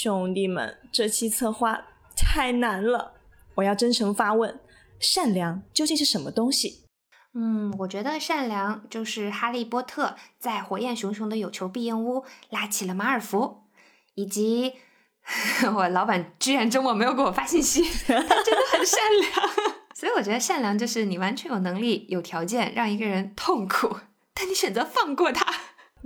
兄弟们，这期策划太难了，我要真诚发问：善良究竟是什么东西？嗯，我觉得善良就是哈利波特在火焰熊熊的有求必应屋拉起了马尔福，以及 我老板居然周末没有给我发信息，他真的很善良。所以我觉得善良就是你完全有能力、有条件让一个人痛苦，但你选择放过他。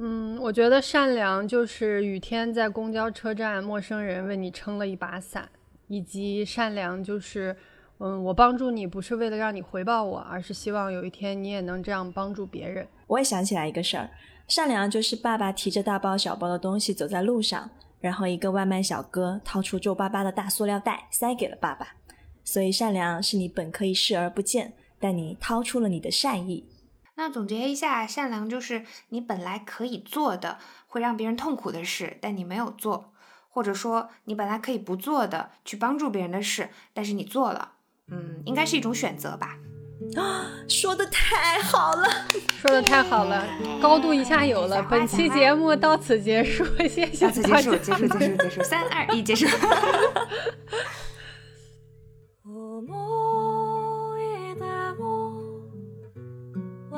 嗯，我觉得善良就是雨天在公交车站，陌生人为你撑了一把伞，以及善良就是。嗯，我帮助你不是为了让你回报我，而是希望有一天你也能这样帮助别人。我也想起来一个事儿，善良就是爸爸提着大包小包的东西走在路上，然后一个外卖小哥掏出皱巴巴的大塑料袋塞给了爸爸。所以善良是你本可以视而不见，但你掏出了你的善意。那总结一下，善良就是你本来可以做的会让别人痛苦的事，但你没有做，或者说你本来可以不做的去帮助别人的事，但是你做了。嗯，应该是一种选择吧。啊，说的太好了，说的太好了，高度一下有了。本期节目到此结束，谢谢。到此结束，结束，结束，结束。三二一，结束。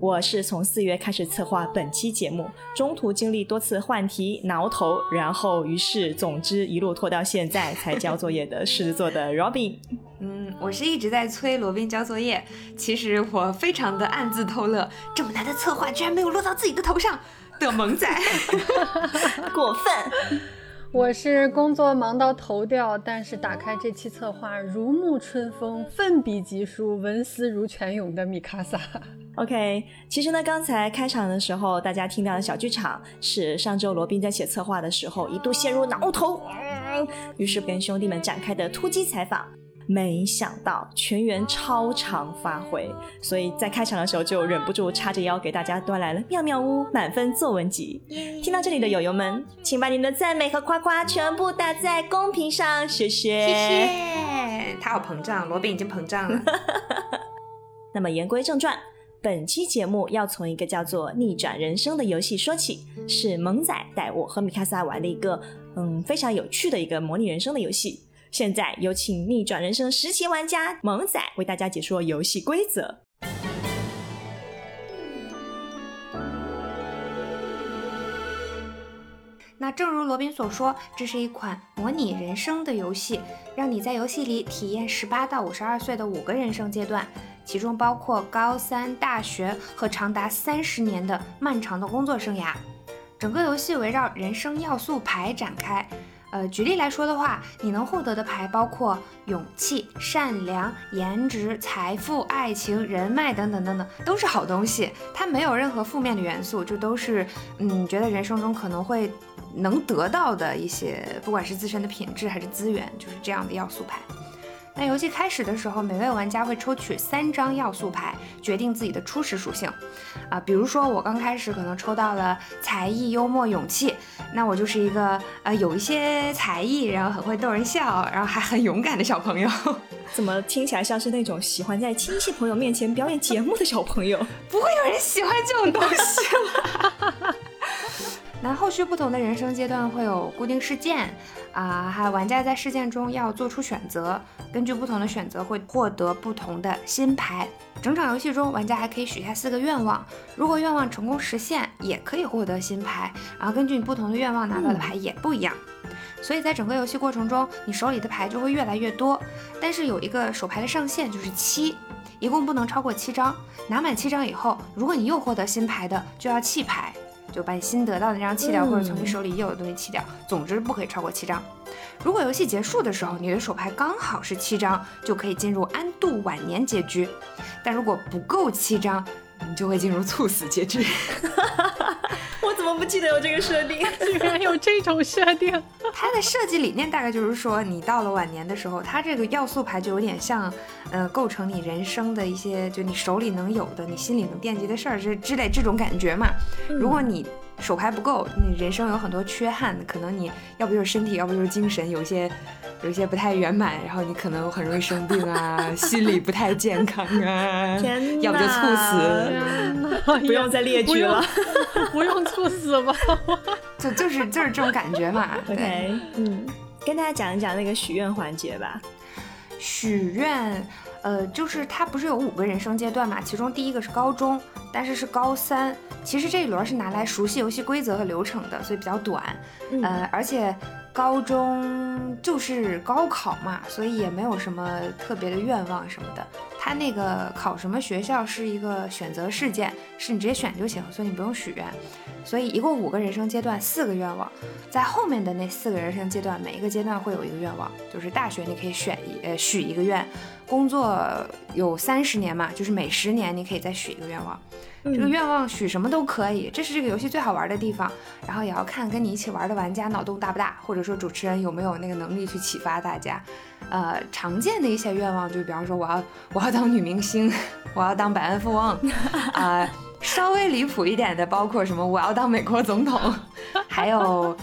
我是从四月开始策划本期节目，中途经历多次换题、挠头，然后于是总之一路拖到现在才交作业的狮子座的 Robin。嗯，我是一直在催罗宾交作业，其实我非常的暗自偷乐，这么难的策划居然没有落到自己的头上的萌仔，过分。我是工作忙到头掉，但是打开这期策划如沐春风，奋笔疾书，文思如泉涌的米卡萨。OK，其实呢，刚才开场的时候，大家听到的小剧场是上周罗宾在写策划的时候一度陷入挠头，于是跟兄弟们展开的突击采访。没想到全员超常发挥，所以在开场的时候就忍不住叉着腰给大家端来了妙妙屋满分作文集。听到这里的友友们，请把您的赞美和夸夸全部打在公屏上，谢谢。谢谢。他好膨胀，罗宾已经膨胀了。那么言归正传，本期节目要从一个叫做《逆转人生》的游戏说起，是萌仔带我和米卡萨玩的一个嗯非常有趣的一个模拟人生的游戏。现在有请逆转人生十期玩家萌仔为大家解说游戏规则。那正如罗宾所说，这是一款模拟人生的游戏，让你在游戏里体验十八到五十二岁的五个人生阶段，其中包括高三、大学和长达三十年的漫长的工作生涯。整个游戏围绕人生要素牌展开。呃，举例来说的话，你能获得的牌包括勇气、善良、颜值、财富、爱情、人脉等等等等，都是好东西。它没有任何负面的元素，就都是嗯，觉得人生中可能会能得到的一些，不管是自身的品质还是资源，就是这样的要素牌。那游戏开始的时候，每位玩家会抽取三张要素牌，决定自己的初始属性。啊，比如说我刚开始可能抽到了才艺、幽默、勇气，那我就是一个呃有一些才艺，然后很会逗人笑，然后还很勇敢的小朋友。怎么听起来像是那种喜欢在亲戚朋友面前表演节目的小朋友？不会有人喜欢这种东西了。那后续不同的人生阶段会有固定事件啊，还有玩家在事件中要做出选择，根据不同的选择会获得不同的新牌。整场游戏中，玩家还可以许下四个愿望，如果愿望成功实现，也可以获得新牌。然后根据你不同的愿望拿到的牌也不一样，所以在整个游戏过程中，你手里的牌就会越来越多。但是有一个手牌的上限就是七，一共不能超过七张。拿满七张以后，如果你又获得新牌的，就要弃牌。就把你新得到的那张弃掉，或者从你手里已有的东西弃掉，总之不可以超过七张。如果游戏结束的时候，你的手牌刚好是七张，就可以进入安度晚年结局。但如果不够七张，你就会进入猝死结局。我怎么不记得有这个设定？居然有这种设定？它的设计理念大概就是说，你到了晚年的时候，它这个要素牌就有点像，呃，构成你人生的一些，就你手里能有的，你心里能惦记的事儿这之类这种感觉嘛。如果你手牌不够，你人生有很多缺憾，可能你要不就是身体，要不就是精神，有些有些不太圆满，然后你可能很容易生病啊，心理不太健康啊，天要不就猝死！不用再列举了。不用猝死吧？就就是就是这种感觉嘛。对，OK，嗯，跟大家讲一讲那个许愿环节吧。许愿，呃，就是它不是有五个人生阶段嘛？其中第一个是高中，但是是高三。其实这一轮是拿来熟悉游戏规则和流程的，所以比较短。嗯呃，而且高中就是高考嘛，所以也没有什么特别的愿望什么的。他那个考什么学校是一个选择事件，是你直接选就行，所以你不用许愿。所以一共五个人生阶段，四个愿望。在后面的那四个人生阶段，每一个阶段会有一个愿望，就是大学你可以选一呃许一个愿，工作有三十年嘛，就是每十年你可以再许一个愿望。这个愿望许什么都可以，这是这个游戏最好玩的地方。然后也要看跟你一起玩的玩家脑洞大不大，或者说主持人有没有那个能力去启发大家。呃，常见的一些愿望，就比方说我要我要当女明星，我要当百万富翁，啊、稍微离谱一点的，包括什么我要当美国总统，还有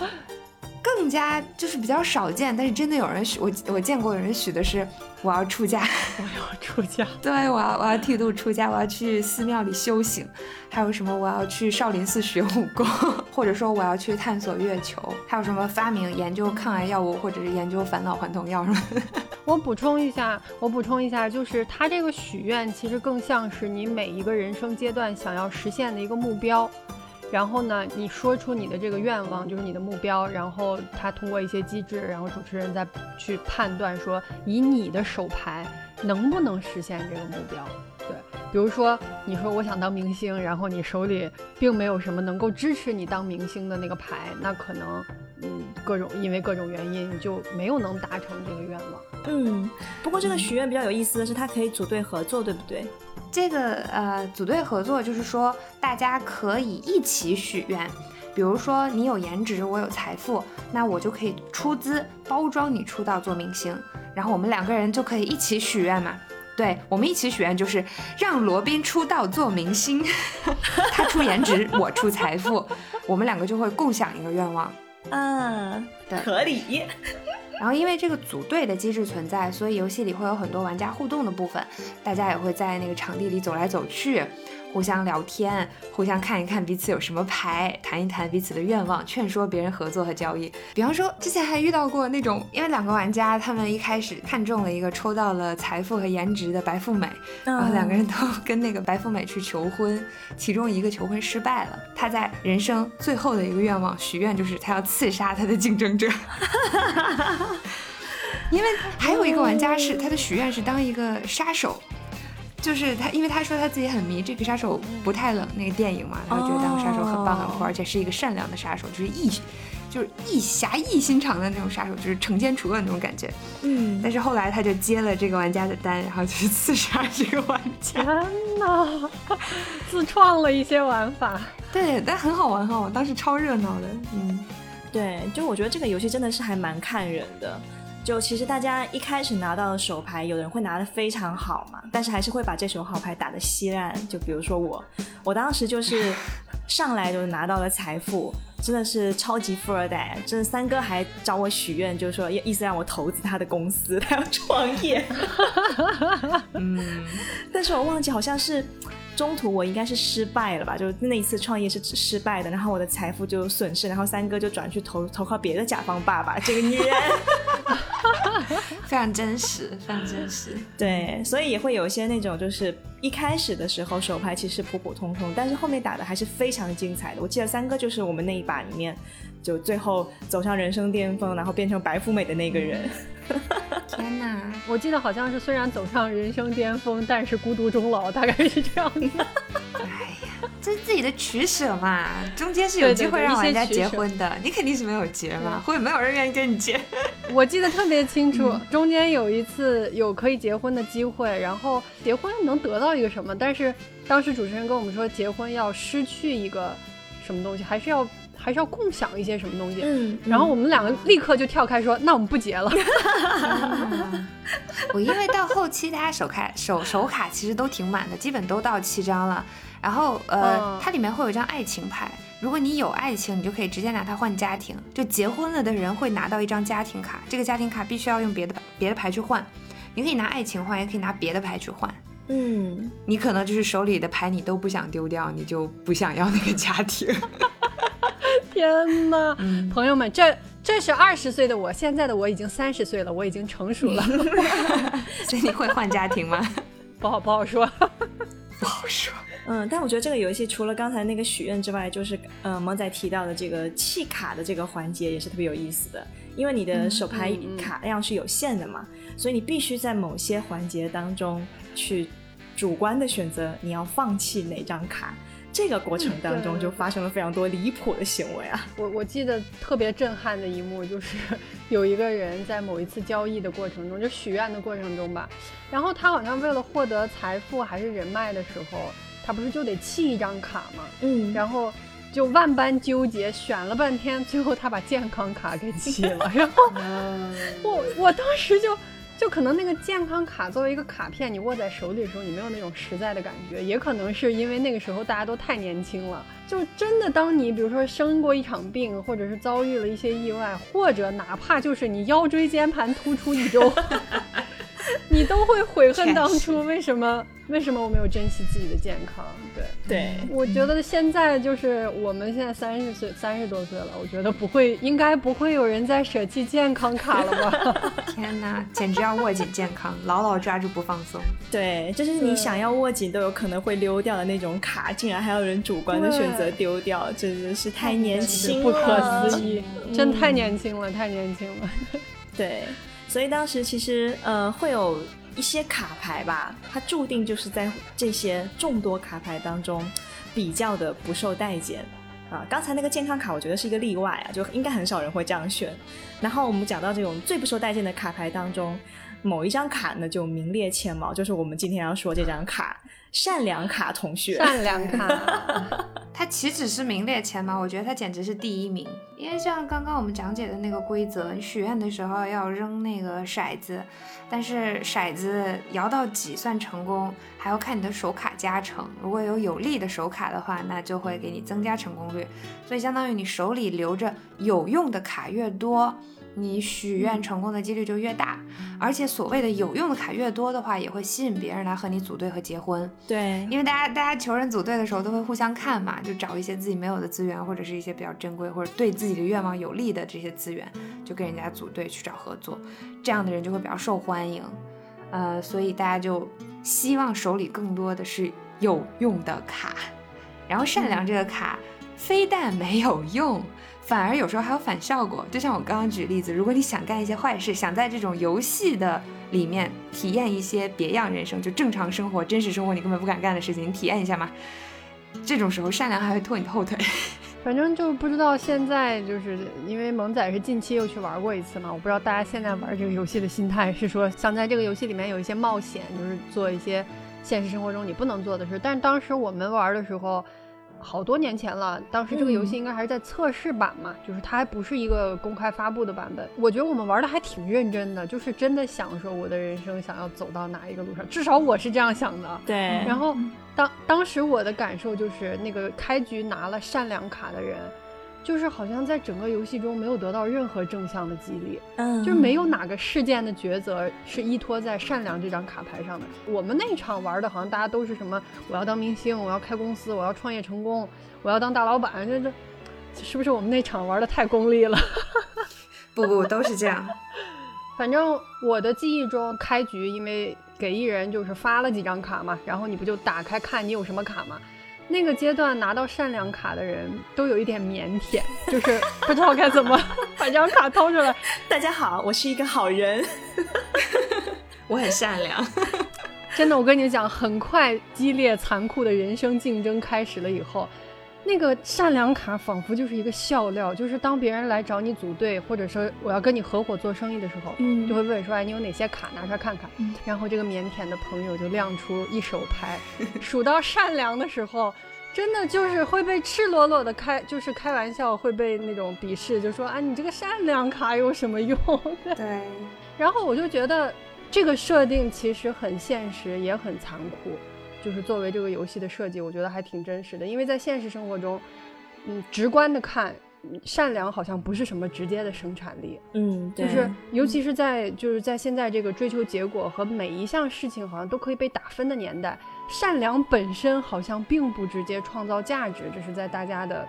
更加就是比较少见，但是真的有人许我我见过有人许的是我要出家。我要出家。对，我要我要剃度出家，我要去寺庙里修行，还有什么我要去少林寺学武功，或者说我要去探索月球，还有什么发明研究抗癌药物，或者是研究返老还童药什么的。我补充一下，我补充一下，就是他这个许愿其实更像是你每一个人生阶段想要实现的一个目标。然后呢，你说出你的这个愿望，就是你的目标，然后他通过一些机制，然后主持人再去判断说，以你的手牌能不能实现这个目标。对，比如说你说我想当明星，然后你手里并没有什么能够支持你当明星的那个牌，那可能嗯各种因为各种原因你就没有能达成这个愿望。嗯，不过这个许愿比较有意思的是，它可以组队合作，对不对？这个呃，组队合作就是说大家可以一起许愿。比如说你有颜值，我有财富，那我就可以出资包装你出道做明星，然后我们两个人就可以一起许愿嘛。对我们一起许愿，就是让罗宾出道做明星，他出颜值，我出财富，我们两个就会共享一个愿望。嗯，对合理。然后因为这个组队的机制存在，所以游戏里会有很多玩家互动的部分，大家也会在那个场地里走来走去，互相聊天，互相看一看彼此有什么牌，谈一谈彼此的愿望，劝说别人合作和交易。比方说，之前还遇到过那种，因为两个玩家他们一开始看中了一个抽到了财富和颜值的白富美，然后两个人都 跟那个白富美去求婚，其中一个求婚失败了，他在人生最后的一个愿望许愿就是他要刺杀他的竞争者。因为还有一个玩家是他的许愿是当一个杀手，就是他，因为他说他自己很迷这个杀手不太冷那个电影嘛，然后觉得当个杀手很棒很酷，而且是一个善良的杀手，就是义，就是义侠义心肠的那种杀手，就是惩奸除恶那种感觉。嗯，但是后来他就接了这个玩家的单，然后去刺杀这个玩家。天呐，自创了一些玩法。对，但很好玩哈，我当时超热闹的。嗯，对，就我觉得这个游戏真的是还蛮看人的。就其实大家一开始拿到的手牌，有人会拿的非常好嘛，但是还是会把这手好牌打得稀烂。就比如说我，我当时就是上来就拿到了财富，真的是超级富二代。真的三哥还找我许愿，就是说意思让我投资他的公司，他要创业。嗯，但是我忘记好像是中途我应该是失败了吧，就那一次创业是失败的，然后我的财富就损失，然后三哥就转去投投靠别的甲方爸爸，这个女人。非常真实，非常真实。对，所以也会有一些那种，就是一开始的时候手牌其实普普通通，但是后面打的还是非常精彩的。我记得三哥就是我们那一把里面，就最后走上人生巅峰，然后变成白富美的那个人。天哪！我记得好像是虽然走上人生巅峰，但是孤独终老，大概是这样的。哎呀，这是自己的取舍嘛，中间是有机会让玩家结婚的，你肯定是没有结嘛，或者没有人愿意跟你结。我记得特别清楚，中间有一次有可以结婚的机会，然后结婚能得到一个什么？但是当时主持人跟我们说，结婚要失去一个什么东西，还是要还是要共享一些什么东西。嗯，然后我们两个立刻就跳开说，那我们不结了。我因为到后期大家手卡手手卡其实都挺满的，基本都到七张了。然后呃，嗯它里面会有一张爱情牌，如果你有爱情，你就可以直接拿它换家庭。就结婚了的人会拿到一张家庭卡，这个家庭卡必须要用别的别的牌去换。你可以拿爱情换，也可以拿别的牌去换。嗯，你可能就是手里的牌你都不想丢掉，你就不想要那个家庭。天哪，嗯朋友们，这这是二十岁的我，现在的我已经三十岁了，我已经成熟了，所以你会换家庭吗？不好不好说。不好说。嗯，但我觉得这个游戏除了刚才那个许愿之外，就是呃萌仔提到的这个弃卡的这个环节也是特别有意思的，因为你的手牌卡量是有限的嘛，所以你必须在某些环节当中去主观的选择你要放弃哪张卡。这个过程当中就发生了非常多离谱的行为啊！我我记得特别震撼的一幕，就是有一个人在某一次交易的过程中，就许愿的过程中吧，然后他好像为了获得财富还是人脉的时候，他不是就得弃一张卡吗？嗯然后就万般纠结，选了半天，最后他把健康卡给弃了。然后我我当时就就可能那个健康卡作为一个卡片，你握在手里的时候，你没有那种实在的感觉，也可能是因为那个时候大家都太年轻了。就真的当你比如说生过一场病，或者是遭遇了一些意外，或者哪怕就是你腰椎间盘突出一周。你都会悔恨当初为什么为什么我没有珍惜自己的健康？对，对，我觉得现在就是我们现在三十岁三十多岁了，我觉得不会，应该不会有人再舍弃健康卡了吧？天哪，简直要握紧健康，牢牢抓住不放松。对，就是你想要握紧都有可能会溜掉的那种卡，竟然还有人主观的选择丢掉，真的是太年轻了，不可思议，真太嗯年轻了，太年轻了。对，所以当时其实呃会有一些卡牌吧，它注定就是在这些众多卡牌当中比较的不受待见。啊，刚才那个健康卡，我觉得是一个例外啊，就应该很少人会这样选。然后我们讲到这种最不受待见的卡牌当中，某一张卡呢就名列前茅，就是我们今天要说这张卡——善良卡同学。善良卡，它岂止是名列前茅，我觉得它简直是第一名。因为像刚刚我们讲解的那个规则，你许愿的时候要扔那个骰子，但是骰子摇到几算成功，还要看你的手卡加成。如果有有利的手卡的话，那就会给你增加成功率。所以相当于你手里留着有用的卡越多，你许愿成功的几率就越大。而且所谓的有用的卡越多的话，也会吸引别人来和你组队和结婚。对，因为大家大家求人组队的时候都会互相看嘛，就找一些自己没有的资源，或者是一些比较珍贵或者对自己的愿望有利的这些资源，就跟人家组队去找合作，这样的人就会比较受欢迎。呃，所以大家就希望手里更多的是有用的卡，然后善良这个卡非但没有用。反而有时候还有反效果，就像我刚刚举例子，如果你想干一些坏事，想在这种游戏的里面体验一些别样人生，就正常生活、真实生活你根本不敢干的事情，你体验一下嘛。这种时候，善良还会拖你的后腿。反正就不知道现在就是因为萌仔是近期又去玩过一次嘛，我不知道大家现在玩这个游戏的心态是说想在这个游戏里面有一些冒险，就是做一些现实生活中你不能做的事。但是当时我们玩的时候。好多年前了，当时这个游戏应该还是在测试版嘛，就是它还不是一个公开发布的版本。我觉得我们玩的还挺认真的，就是真的想说我的人生想要走到哪一个路上，至少我是这样想的。对，然后当当时我的感受就是，那个开局拿了善良卡的人，就是好像在整个游戏中没有得到任何正向的激励，嗯，就是没有哪个事件的抉择是依托在善良这张卡牌上的。我们那场玩的好像大家都是什么，我要当明星，我要开公司，我要创业成功，我要当大老板，这这是不是我们那场玩的太功利了？不不，都是这样。反正我的记忆中，开局因为给艺人就是发了几张卡嘛，然后你不就打开看你有什么卡吗？那个阶段拿到善良卡的人都有一点腼腆，就是不知道该怎么 把这张卡掏出来。大家好，我是一个好人。我很善良。真的，我跟你讲，很快激烈残酷的人生竞争开始了以后，那个善良卡仿佛就是一个笑料，就是当别人来找你组队，或者说我要跟你合伙做生意的时候，嗯就会问说，哎，你有哪些卡，拿出来看看。嗯然后这个腼腆的朋友就亮出一手牌，数到善良的时候。真的就是会被赤裸裸的开，就是开玩笑，会被那种鄙视，就说啊，你这个善良卡有什么用？对，然后我就觉得这个设定其实很现实，也很残酷。就是作为这个游戏的设计，我觉得还挺真实的。因为在现实生活中，嗯，直观的看，嗯善良好像不是什么直接的生产力。嗯，对，就是尤其是在就是在现在这个追求结果和每一项事情好像都可以被打分的年代，善良本身好像并不直接创造价值，这是在大家的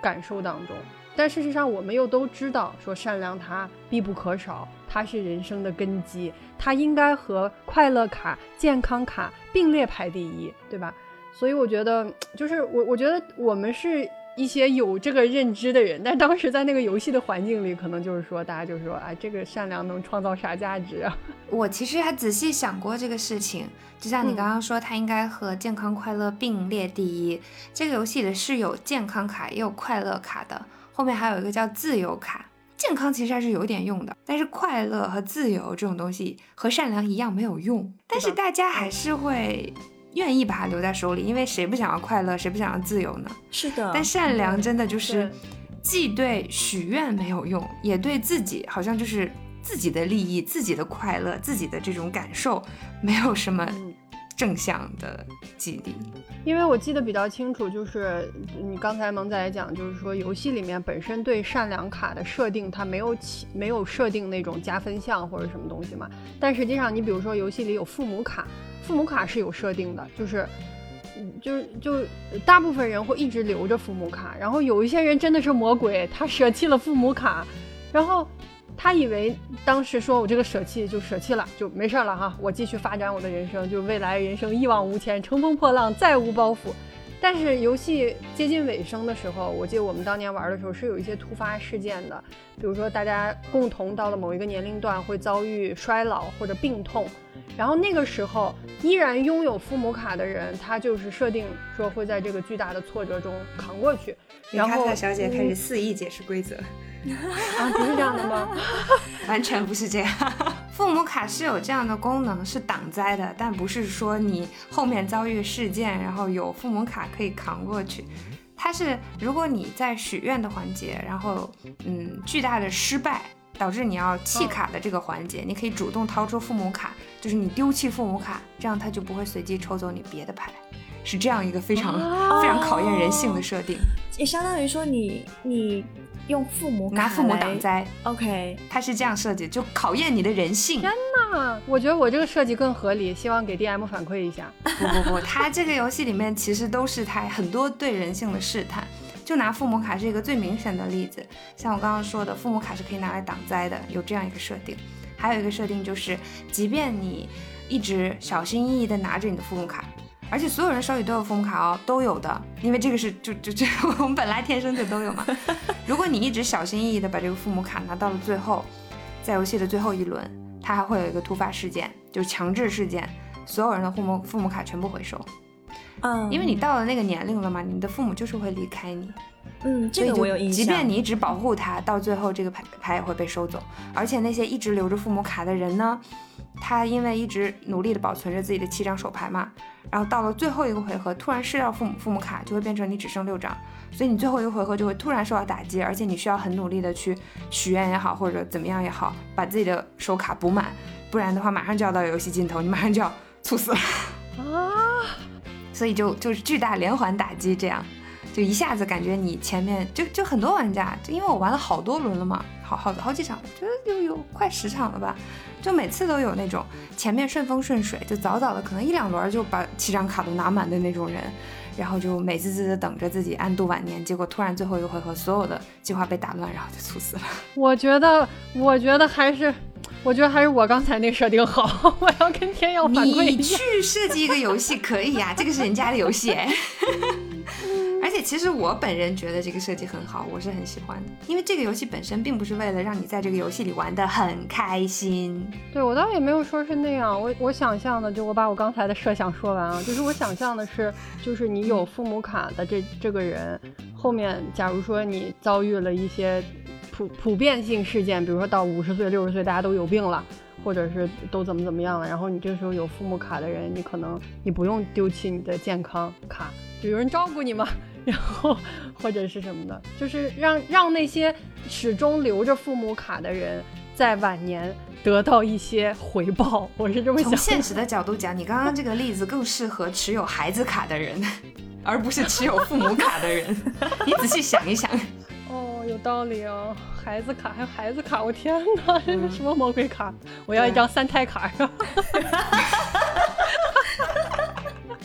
感受当中。但事实上，我们又都知道，说善良它必不可少，它是人生的根基，它应该和快乐卡、健康卡并列排第一，对吧？所以我觉得，就是我我觉得我们是一些有这个认知的人，但当时在那个游戏的环境里，可能就是说，大家就是说，哎，这个善良能创造啥价值啊？我其实还仔细想过这个事情，就像你嗯刚刚说，它应该和健康快乐并列第一。这个游戏里是有健康卡也有快乐卡的，后面还有一个叫自由卡。健康其实还是有点用的，但是快乐和自由这种东西和善良一样没有用。但是大家还是会愿意把它留在手里，因为谁不想要快乐，谁不想要自由呢？是的，但善良真的就是既对许愿没有用，也对自己好像就是自己的利益、自己的快乐、自己的这种感受没有什么嗯正向的激励。因为我记得比较清楚，就是你刚才萌仔讲，就是说游戏里面本身对善良卡的设定，它没有起没有设定那种加分项或者什么东西嘛。但实际上，你比如说游戏里有父母卡，父母卡是有设定的，就是。嗯就是就大部分人会一直留着父母卡，然后有一些人真的是魔鬼，他舍弃了父母卡，然后他以为当时说我这个舍弃就舍弃了，就没事儿了哈，我继续发展我的人生，就未来人生一往无前，乘风破浪，再无包袱。但是游戏接近尾声的时候，我记得我们当年玩的时候是有一些突发事件的，比如说大家共同到了某一个年龄段会遭遇衰老或者病痛，然后那个时候依然拥有父母卡的人，他就是设定说会在这个巨大的挫折中扛过去。然后小姐开始肆意解释规则，啊，不是这样的吗？完全不是这样。父母卡是有这样的功能，是挡灾的，但不是说你后面遭遇事件，然后有父母卡可以扛过去。它是如果你在许愿的环节，然后嗯巨大的失败。导致你要弃卡的这个环节，你可以主动掏出父母卡，就是你丢弃父母卡，这样它就不会随机抽走你别的牌，是这样一个非常、哦非常考验人性的设定。也相当于说你你用父母卡拿父母挡灾，，OK，它是这样设计，就考验你的人性。天呐，我觉得我这个设计更合理，希望给 DM 反馈一下。不不不，它这个游戏里面其实都是它很多对人性的试探。就拿父母卡是一个最明显的例子，像我刚刚说的，父母卡是可以拿来挡灾的，有这样一个设定。还有一个设定就是，即便你一直小心翼翼地拿着你的父母卡，而且所有人手里都有父母卡哦，都有的，因为这个是就就就 我们本来天生就都有嘛。如果你一直小心翼翼的把这个父母卡拿到了最后，在游戏的最后一轮，它还会有一个突发事件，就是强制事件，所有人的父母父母卡全部回收。嗯，因为你到了那个年龄了嘛，你的父母就是会离开你，嗯，这个我有印象，即便你一直保护他，到最后这个牌牌也会被收走。而且那些一直留着父母卡的人呢，他因为一直努力的保存着自己的七张手牌嘛，然后到了最后一个回合，突然失掉父母父母卡，就会变成你只剩六张，所以你最后一个回合就会突然受到打击，而且你需要很努力的去许愿也好，或者怎么样也好，把自己的手卡补满，不然的话马上就要到游戏尽头，你马上就要猝死了。啊，所以就就是巨大连环打击，这样就一下子感觉你前面就就很多玩家，就因为我玩了好多轮了嘛，好好好几场，觉得有有快十场了吧，就每次都有那种前面顺风顺水，就早早的可能一两轮就把七张卡都拿满的那种人，然后就美滋滋的等着自己安度晚年，结果突然最后一个回合所有的计划被打乱，然后就猝死了。我觉得，我觉得还是，我觉得还是我刚才那设定好，我要跟天耀反馈你一下。去设计一个游戏可以呀、这个是人家的游戏哎。而且其实我本人觉得这个设计很好，我是很喜欢的。因为这个游戏本身并不是为了让你在这个游戏里玩的很开心。对我倒也没有说是那样，我我想象的就我把我刚才的设想说完啊，就是我想象的是，就是你有父母卡的这这个人，后面假如说你遭遇了一些普普遍性事件，比如说到五十岁、六十岁大家都有病了。或者是都怎么怎么样了，然后你这时候有父母卡的人，你可能你不用丢弃你的健康卡，就有人照顾你嘛，然后或者是什么的，就是让让那些始终留着父母卡的人在晚年得到一些回报。我是这么想。从现实的角度讲，你刚刚这个例子更适合持有孩子卡的人，而不是持有父母卡的人。你仔细想一想。哦，有道理哦。孩子卡还有孩子卡，我天哪，这是什么魔鬼卡？我要一张三胎卡。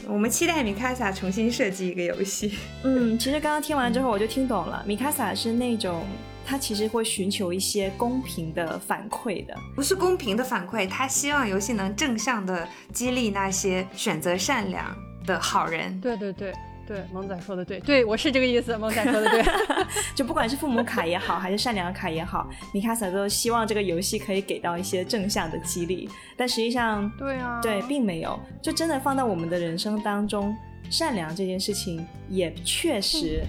我们期待米卡萨重新设计一个游戏。嗯，其实刚刚听完之后我就听懂了，米卡萨是那种他其实会寻求一些公平的反馈的，不是公平的反馈，他希望游戏能正向的激励那些选择善良的好人。对对对。对，萌仔说的对，对我是这个意思。萌仔说的对，就不管是父母卡也好，还是善良卡也好，米卡萨都希望这个游戏可以给到一些正向的激励。但实际上，对啊，对，并没有。就真的放到我们的人生当中，善良这件事情也确实，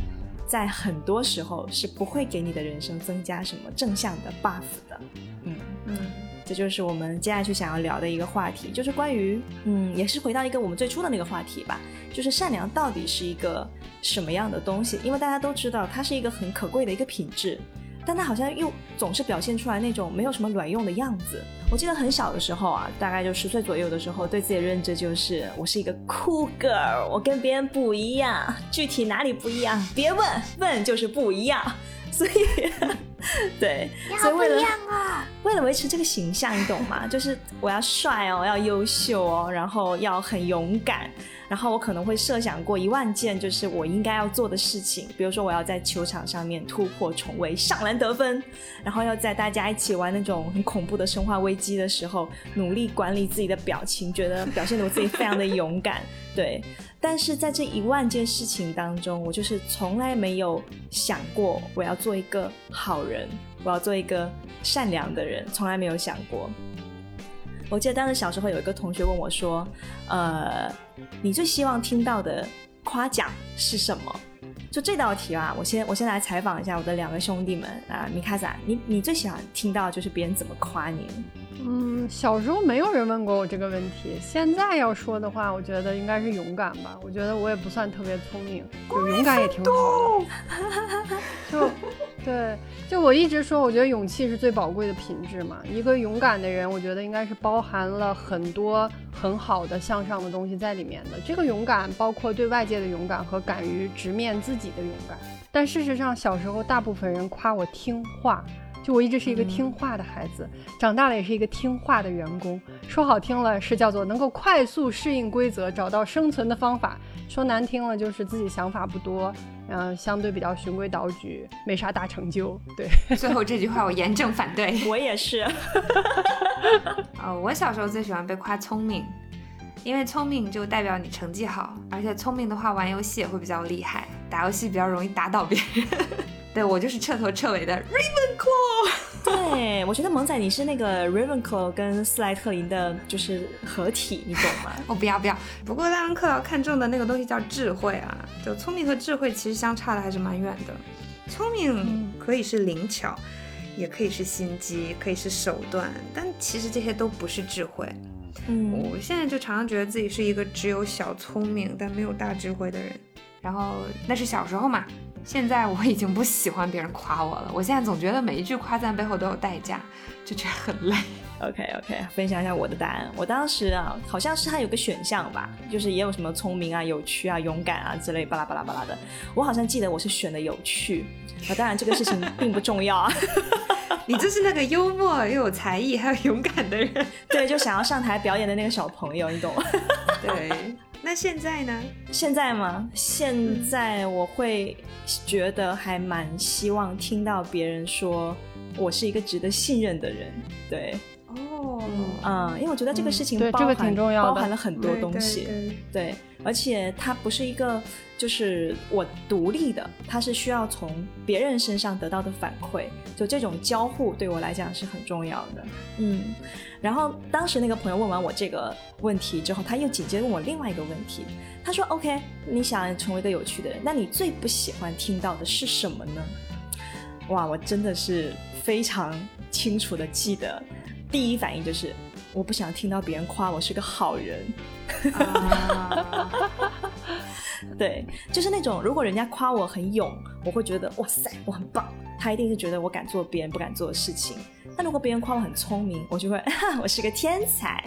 在很多时候是不会给你的人生增加什么正向的 buff 的。嗯嗯。这就是我们接下去想要聊的一个话题，就是关于，嗯，也是回到一个我们最初的那个话题吧，就是善良到底是一个什么样的东西？因为大家都知道它是一个很可贵的一个品质，但它好像又总是表现出来那种没有什么卵用的样子。我记得很小的时候啊，大概就十岁左右的时候，对自己的认知就是我是一个酷 girl，我跟别人不一样，具体哪里不一样？别问，问就是不一样。所以，对，所以为了 为了维持这个形象，你懂吗？就是我要帅哦，要优秀哦，然后要很勇敢，然后我可能会设想过一万件，就是我应该要做的事情，比如说我要在球场上面突破重围，上篮得分，然后要在大家一起玩那种很恐怖的生化危机的时候，努力管理自己的表情，觉得表现的我自己非常的勇敢，对。但是在这一万件事情当中，我就是从来没有想过我要做一个好人，我要做一个善良的人，从来没有想过。我记得当时小时候有一个同学问我说：“呃，你最希望听到的夸奖是什么？”就这道题啊，我先我先来采访一下我的两个兄弟们啊，米卡萨，你你最喜欢听到就是别人怎么夸你？嗯，小时候没有人问过我这个问题。现在要说的话，我觉得应该是勇敢吧。我觉得我也不算特别聪明，就勇敢也挺好的。就，对，就我一直说，我觉得勇气是最宝贵的品质嘛。一个勇敢的人，我觉得应该是包含了很多很好的向上的东西在里面的。这个勇敢包括对外界的勇敢和敢于直面自己的勇敢。但事实上，小时候大部分人夸我听话。就我一直是一个听话的孩子，长大了也是一个听话的员工。说好听了是叫做能够快速适应规则，找到生存的方法；说难听了就是自己想法不多，嗯，相对比较循规蹈矩，没啥大成就。对，最后这句话我严正反对。我也是。呃，我小时候最喜欢被夸聪明，因为聪明就代表你成绩好，而且聪明的话玩游戏也会比较厉害，打游戏比较容易打倒别人。对我就是彻头彻尾的 Ravenclaw。对我觉得萌仔你是那个 Ravenclaw 跟斯莱特林的，就是合体，你懂吗？我 不要不要。不过拉文克劳看中的那个东西叫智慧啊，就聪明和智慧其实相差的还是蛮远的。聪明可以是灵巧，也可以是心机，可以是手段，但其实这些都不是智慧。嗯，我现在就常常觉得自己是一个只有小聪明但没有大智慧的人。然后那是小时候嘛。现在我已经不喜欢别人夸我了，我现在总觉得每一句夸赞背后都有代价，就觉得很累。OK OK，分享一下我的答案。我当时啊，好像是他有个选项吧，就是也有什么聪明啊、有趣啊、勇敢啊之类巴拉巴拉巴拉的。我好像记得我是选的有趣，啊，当然这个事情并不重要啊。你就是那个幽默又有才艺还有勇敢的人，对，就想要上台表演的那个小朋友，你懂吗？对。那现在呢？现在吗？现在我会觉得还蛮希望听到别人说我是一个值得信任的人。对，哦，哦，嗯，因为我觉得这个事情对这个包含挺重要的包含了很多东西。对对，而且它不是一个就是我独立的，它是需要从别人身上得到的反馈，就这种交互对我来讲是很重要的。嗯，然后当时那个朋友问完我这个问题之后，他又紧接着问我另外一个问题，他说：“OK，你想成为一个有趣的人，那你最不喜欢听到的是什么呢？”哇，我真的是非常清楚的记得，第一反应就是我不想听到别人夸我是个好人。啊，对，就是那种如果人家夸我很勇，我会觉得哇塞，我很棒。他一定是觉得我敢做别人不敢做的事情。但如果别人夸我很聪明，我就会 我是个天才。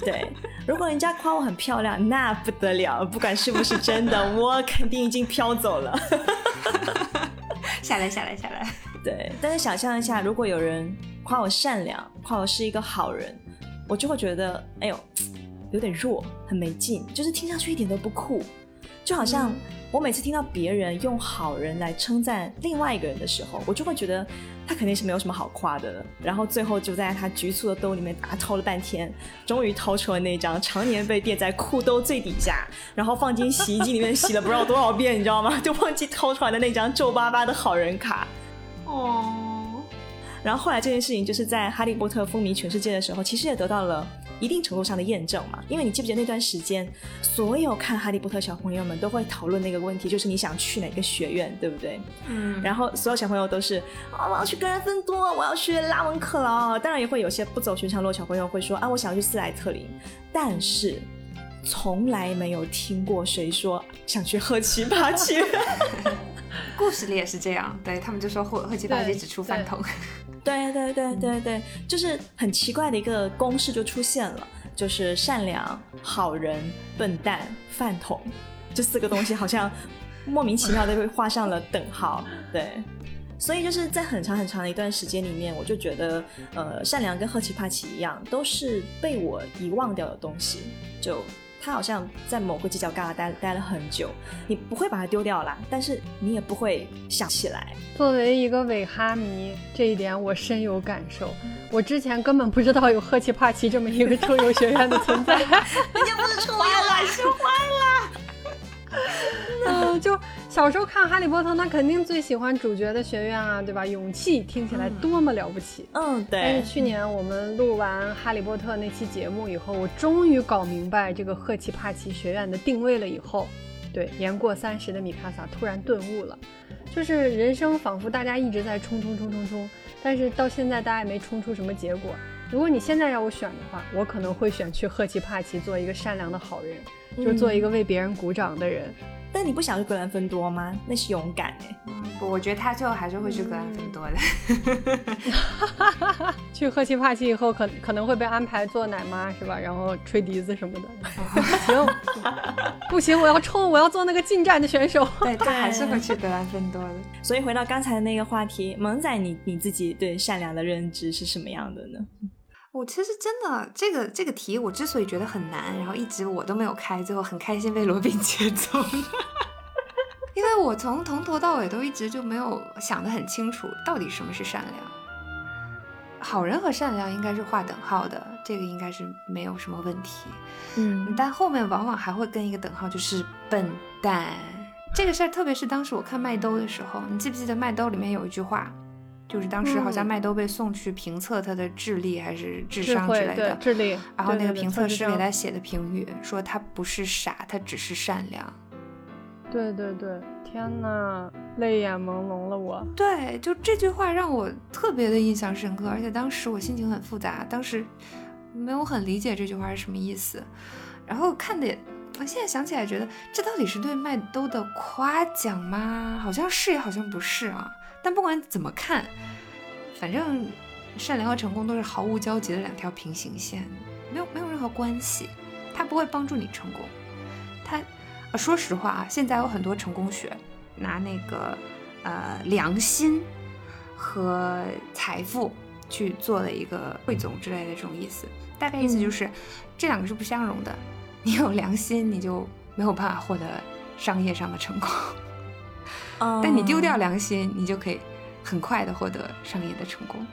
对，如果人家夸我很漂亮，那不得了，不管是不是真的，我肯定已经飘走了。下来下来下来，对，但是想象一下，如果有人夸我善良，夸我是一个好人，我就会觉得，哎呦，有点弱，很没劲，就是听上去一点都不酷。就好像我每次听到别人用好人来称赞另外一个人的时候，我就会觉得他肯定是没有什么好夸的了。然后最后就在他局促的兜里面打掏了半天，终于掏出了那张常年被垫在裤兜最底下，然后放进洗衣机里面洗了不知道多少遍，你知道吗？就忘记掏出来的那张皱巴巴的好人卡。哦，然后后来这件事情就是在《哈利波特》风靡全世界的时候，其实也得到了一定程度上的验证嘛。因为你记不记得那段时间，所有看《哈利波特》小朋友们都会讨论那个问题，就是你想去哪个学院，对不对？嗯，然后所有小朋友都是啊，我要去格兰芬多，我要去拉文克劳。当然也会有些不走寻常路的小朋友会说啊，我想要去斯莱特林，但是从来没有听过谁说想去赫奇帕奇。故事里也是这样，对他们就说赫赫奇帕奇只出饭桶，对对对对对，就是很奇怪的一个公式就出现了，就是善良、好人、笨蛋、饭桶这四个东西好像莫名其妙的被画上了等号。对，所以就是在很长很长的一段时间里面，我就觉得，呃，善良跟赫奇帕奇一样，都是被我遗忘掉的东西。就它好像在某个犄角旮旯待待了很久，你不会把它丢掉啦，但是你也不会想起来。作为一个伪哈迷，这一点我深有感受。我之前根本不知道有赫奇帕奇这么一个抽游学院的存在。人家不是臭鼬啊，是 嗯，就小时候看《哈利波特》，那肯定最喜欢主角的学院啊，对吧？勇气听起来多么了不起。嗯，对但是对，去年我们录完《哈利波特》那期节目以后，我终于搞明白这个赫奇帕奇学院的定位了。以后，对年过三十的米卡萨突然顿悟了，就是人生仿佛大家一直在冲冲冲冲冲，但是到现在大家也没冲出什么结果。如果你现在让我选的话，我可能会选去赫奇帕奇做一个善良的好人，就是做一个为别人鼓掌的人。但你不想去格兰芬多吗？那是勇敢哎、不，我觉得他最后还是会去格兰芬多的。去赫奇帕奇以后可可能会被安排做奶妈是吧？然后吹笛子什么的。不行，不行，我要冲，我要做那个近战的选手。对 他还是会去格兰芬多的。所以回到刚才的那个话题，萌仔你你自己对善良的认知是什么样的呢？我其实真的这个这个题，我之所以觉得很难，然后一直我都没有开，最后很开心被罗宾接走了。因为我从从头到尾都一直就没有想得很清楚，到底什么是善良。好人和善良应该是划等号的，这个应该是没有什么问题。嗯但后面往往还会跟一个等号，就是笨蛋。这个事儿，特别是当时我看麦兜的时候，你记不记得麦兜里面有一句话，就是当时好像嗯麦兜被送去评测他的智力还是智商之类的，对智力，然后那个评测师给他写的评语说他不是傻，他只是善良。对对对，天呐，泪眼朦胧了我。对，就这句话让我特别的印象深刻，而且当时我心情很复杂，当时没有很理解这句话是什么意思，然后看的也，我现在想起来觉得这到底是对麦兜的夸奖吗？好像是也好像不是啊。但不管怎么看，反正善良和成功都是毫无交集的两条平行线，没有没有任何关系，它不会帮助你成功，它。呃，说实话啊，现在有很多成功学拿那个呃良心和财富去做了一个汇总之类的这种意思，大概意思就是、这两个是不相容的。你有良心，你就没有办法获得商业上的成功；但你丢掉良心，你就可以很快的获得商业的成功。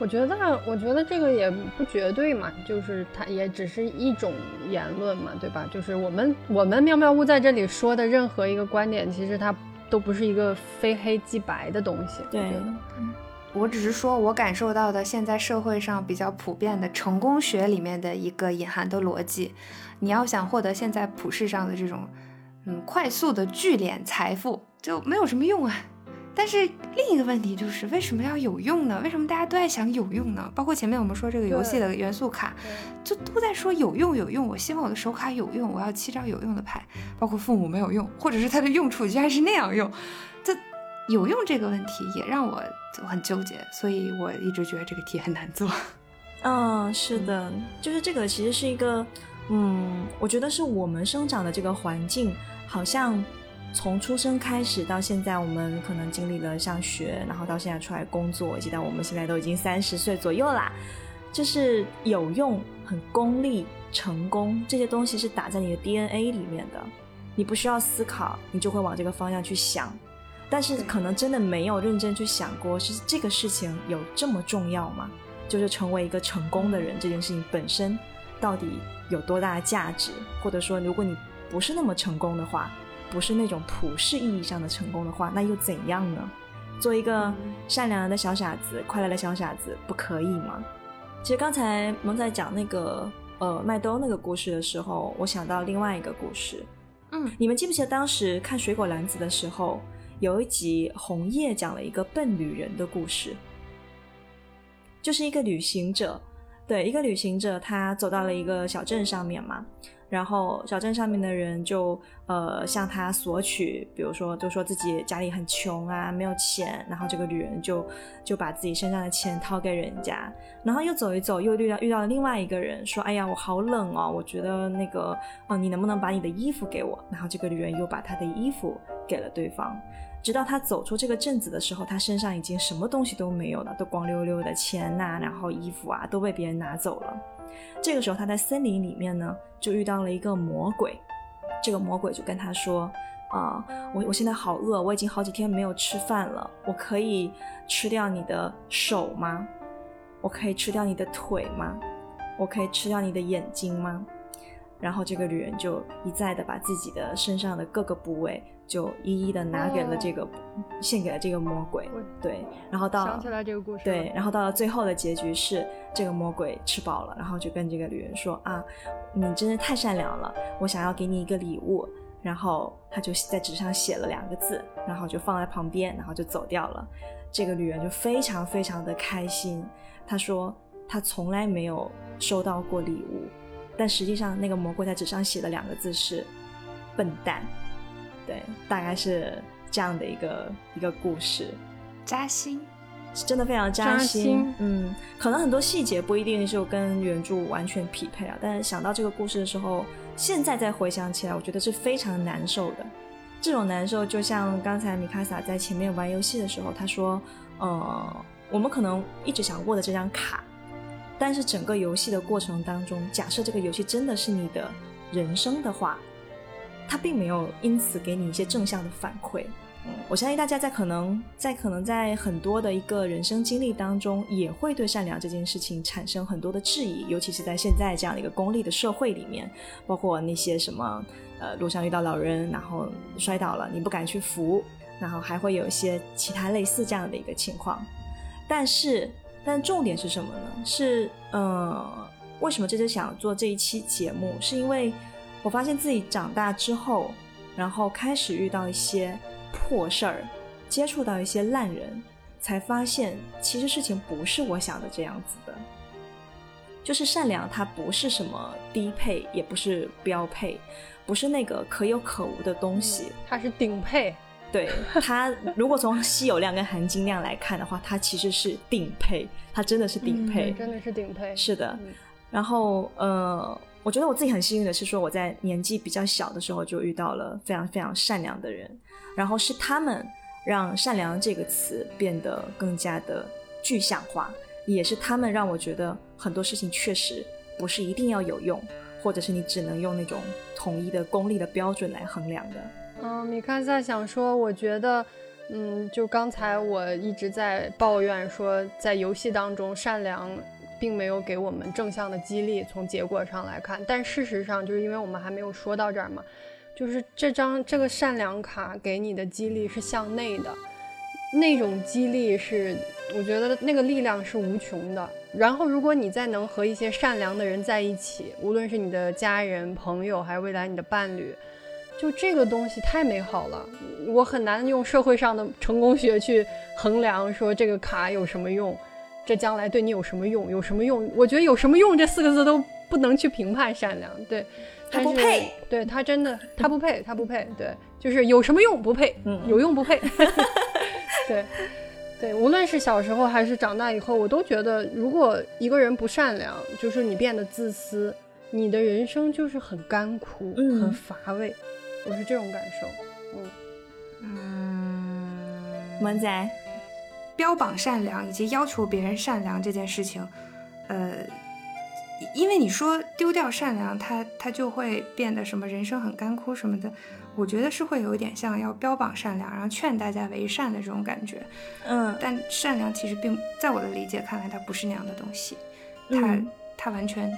我觉得，我觉得这个也不绝对嘛，就是它也只是一种言论嘛，对吧？就是我们我们妙妙屋在这里说的任何一个观点，其实它都不是一个非黑即白的东西。对，我只是说我感受到的现在社会上比较普遍的成功学里面的一个隐含的逻辑，你要想获得现在普世上的这种嗯快速的聚敛财富，就没有什么用啊。但是另一个问题就是，为什么要有用呢？为什么大家都在想有用呢？包括前面我们说这个游戏的元素卡，就都在说有用有用。我希望我的手卡有用，我要七张有用的牌。包括父母没有用，或者是它的用处居然是那样用，这有用这个问题也让我就很纠结。所以我一直觉得这个题很难做。嗯，是的，就是这个其实是一个，嗯，我觉得是我们生长的这个环境好像。从出生开始到现在，我们可能经历了上学，然后到现在出来工作，以及到我们现在都已经三十岁左右啦。就是有用、很功利、成功这些东西是打在你的 DNA 里面的，你不需要思考，你就会往这个方向去想。但是可能真的没有认真去想过，是这个事情有这么重要吗？就是成为一个成功的人这件事情本身到底有多大的价值？或者说，如果你不是那么成功的话？不是那种普世意义上的成功的话，那又怎样呢？做一个善良的小傻子、快乐的小傻子，不可以吗？其实刚才萌仔讲那个呃麦兜那个故事的时候，我想到另外一个故事。嗯，你们记不记得当时看《水果篮子》的时候，有一集红叶讲了一个笨女人的故事，就是一个旅行者，对，一个旅行者，他走到了一个小镇上面嘛。然后小镇上面的人就呃向他索取，比如说就说自己家里很穷啊，没有钱。然后这个女人就就把自己身上的钱掏给人家。然后又走一走，又遇到遇到另外一个人，说：“哎呀，我好冷哦，我觉得那个，嗯，你能不能把你的衣服给我？”然后这个女人又把她的衣服给了对方。直到他走出这个镇子的时候，他身上已经什么东西都没有了，都光溜溜的，钱呐，然后衣服啊都被别人拿走了。这个时候，他在森林里面呢，就遇到了一个魔鬼。这个魔鬼就跟他说：“啊，我我现在好饿，我已经好几天没有吃饭了。我可以吃掉你的手吗？我可以吃掉你的腿吗？我可以吃掉你的眼睛吗？”然后这个女人就一再的把自己的身上的各个部位。就一一的拿给了这个，献给了这个魔鬼。对，然后到想起来这个故事。对，然后到了最后的结局是这个魔鬼吃饱了，然后就跟这个女人说啊，你真的太善良了，我想要给你一个礼物。然后他就在纸上写了两个字，然后就放在旁边，然后就走掉了。这个女人就非常非常的开心，她说她从来没有收到过礼物，但实际上那个魔鬼在纸上写的两个字是笨蛋。对，大概是这样的一个一个故事，扎心，真的非常扎心。嗯，可能很多细节不一定就跟原著完全匹配啊，但是想到这个故事的时候，现在再回想起来，我觉得是非常难受的。这种难受，就像刚才米卡萨在前面玩游戏的时候，他说：“呃，我们可能一直想握的这张卡，但是整个游戏的过程当中，假设这个游戏真的是你的人生的话。”它并没有因此给你一些正向的反馈。我相信大家在可能在可能在很多的一个人生经历当中，也会对善良这件事情产生很多的质疑，尤其是在现在这样的一个功利的社会里面，包括那些什么呃路上遇到老人然后摔倒了，你不敢去扶，然后还会有一些其他类似这样的一个情况。但是，但重点是什么呢？是呃，为什么这就想做这一期节目？是因为。我发现自己长大之后，然后开始遇到一些破事儿，接触到一些烂人，才发现其实事情不是我想的这样子的。就是善良，它不是什么低配，也不是标配，不是那个可有可无的东西，它是顶配。对它，如果从稀有量跟含金量来看的话，它其实是顶配，它真的是顶配，真的是顶配。是的，然后呃。我觉得我自己很幸运的是，说我在年纪比较小的时候就遇到了非常非常善良的人，然后是他们让“善良”这个词变得更加的具象化，也是他们让我觉得很多事情确实不是一定要有用，或者是你只能用那种统一的功利的标准来衡量的。嗯，米卡在想说，我觉得，嗯，就刚才我一直在抱怨说，在游戏当中善良并没有给我们正向的激励，从结果上来看。但事实上，就是因为我们还没有说到这儿嘛，就是这张这个善良卡给你的激励是向内的，那种激励是，我觉得那个力量是无穷的。然后，如果你再能和一些善良的人在一起，无论是你的家人、朋友，还是未来你的伴侣。就这个东西太美好了，我很难用社会上的成功学去衡量说这个卡有什么用，这将来对你有什么用，有什么用？我觉得有什么用这四个字都不能去评判善良，对，他 不配，对他真的他不配，他不配，对，就是有什么用不配，嗯，有用不配，对，对，无论是小时候还是长大以后，我都觉得如果一个人不善良，就是你变得自私，你的人生就是很干枯，很乏味。我是这种感受，嗯嗯，萌仔，标榜善良以及要求别人善良这件事情，呃，因为你说丢掉善良，他他就会变得什么人生很干枯什么的，我觉得是会有一点像要标榜善良，然后劝大家为善的这种感觉，嗯，但善良其实并在我的理解看来，它不是那样的东西，它它完全。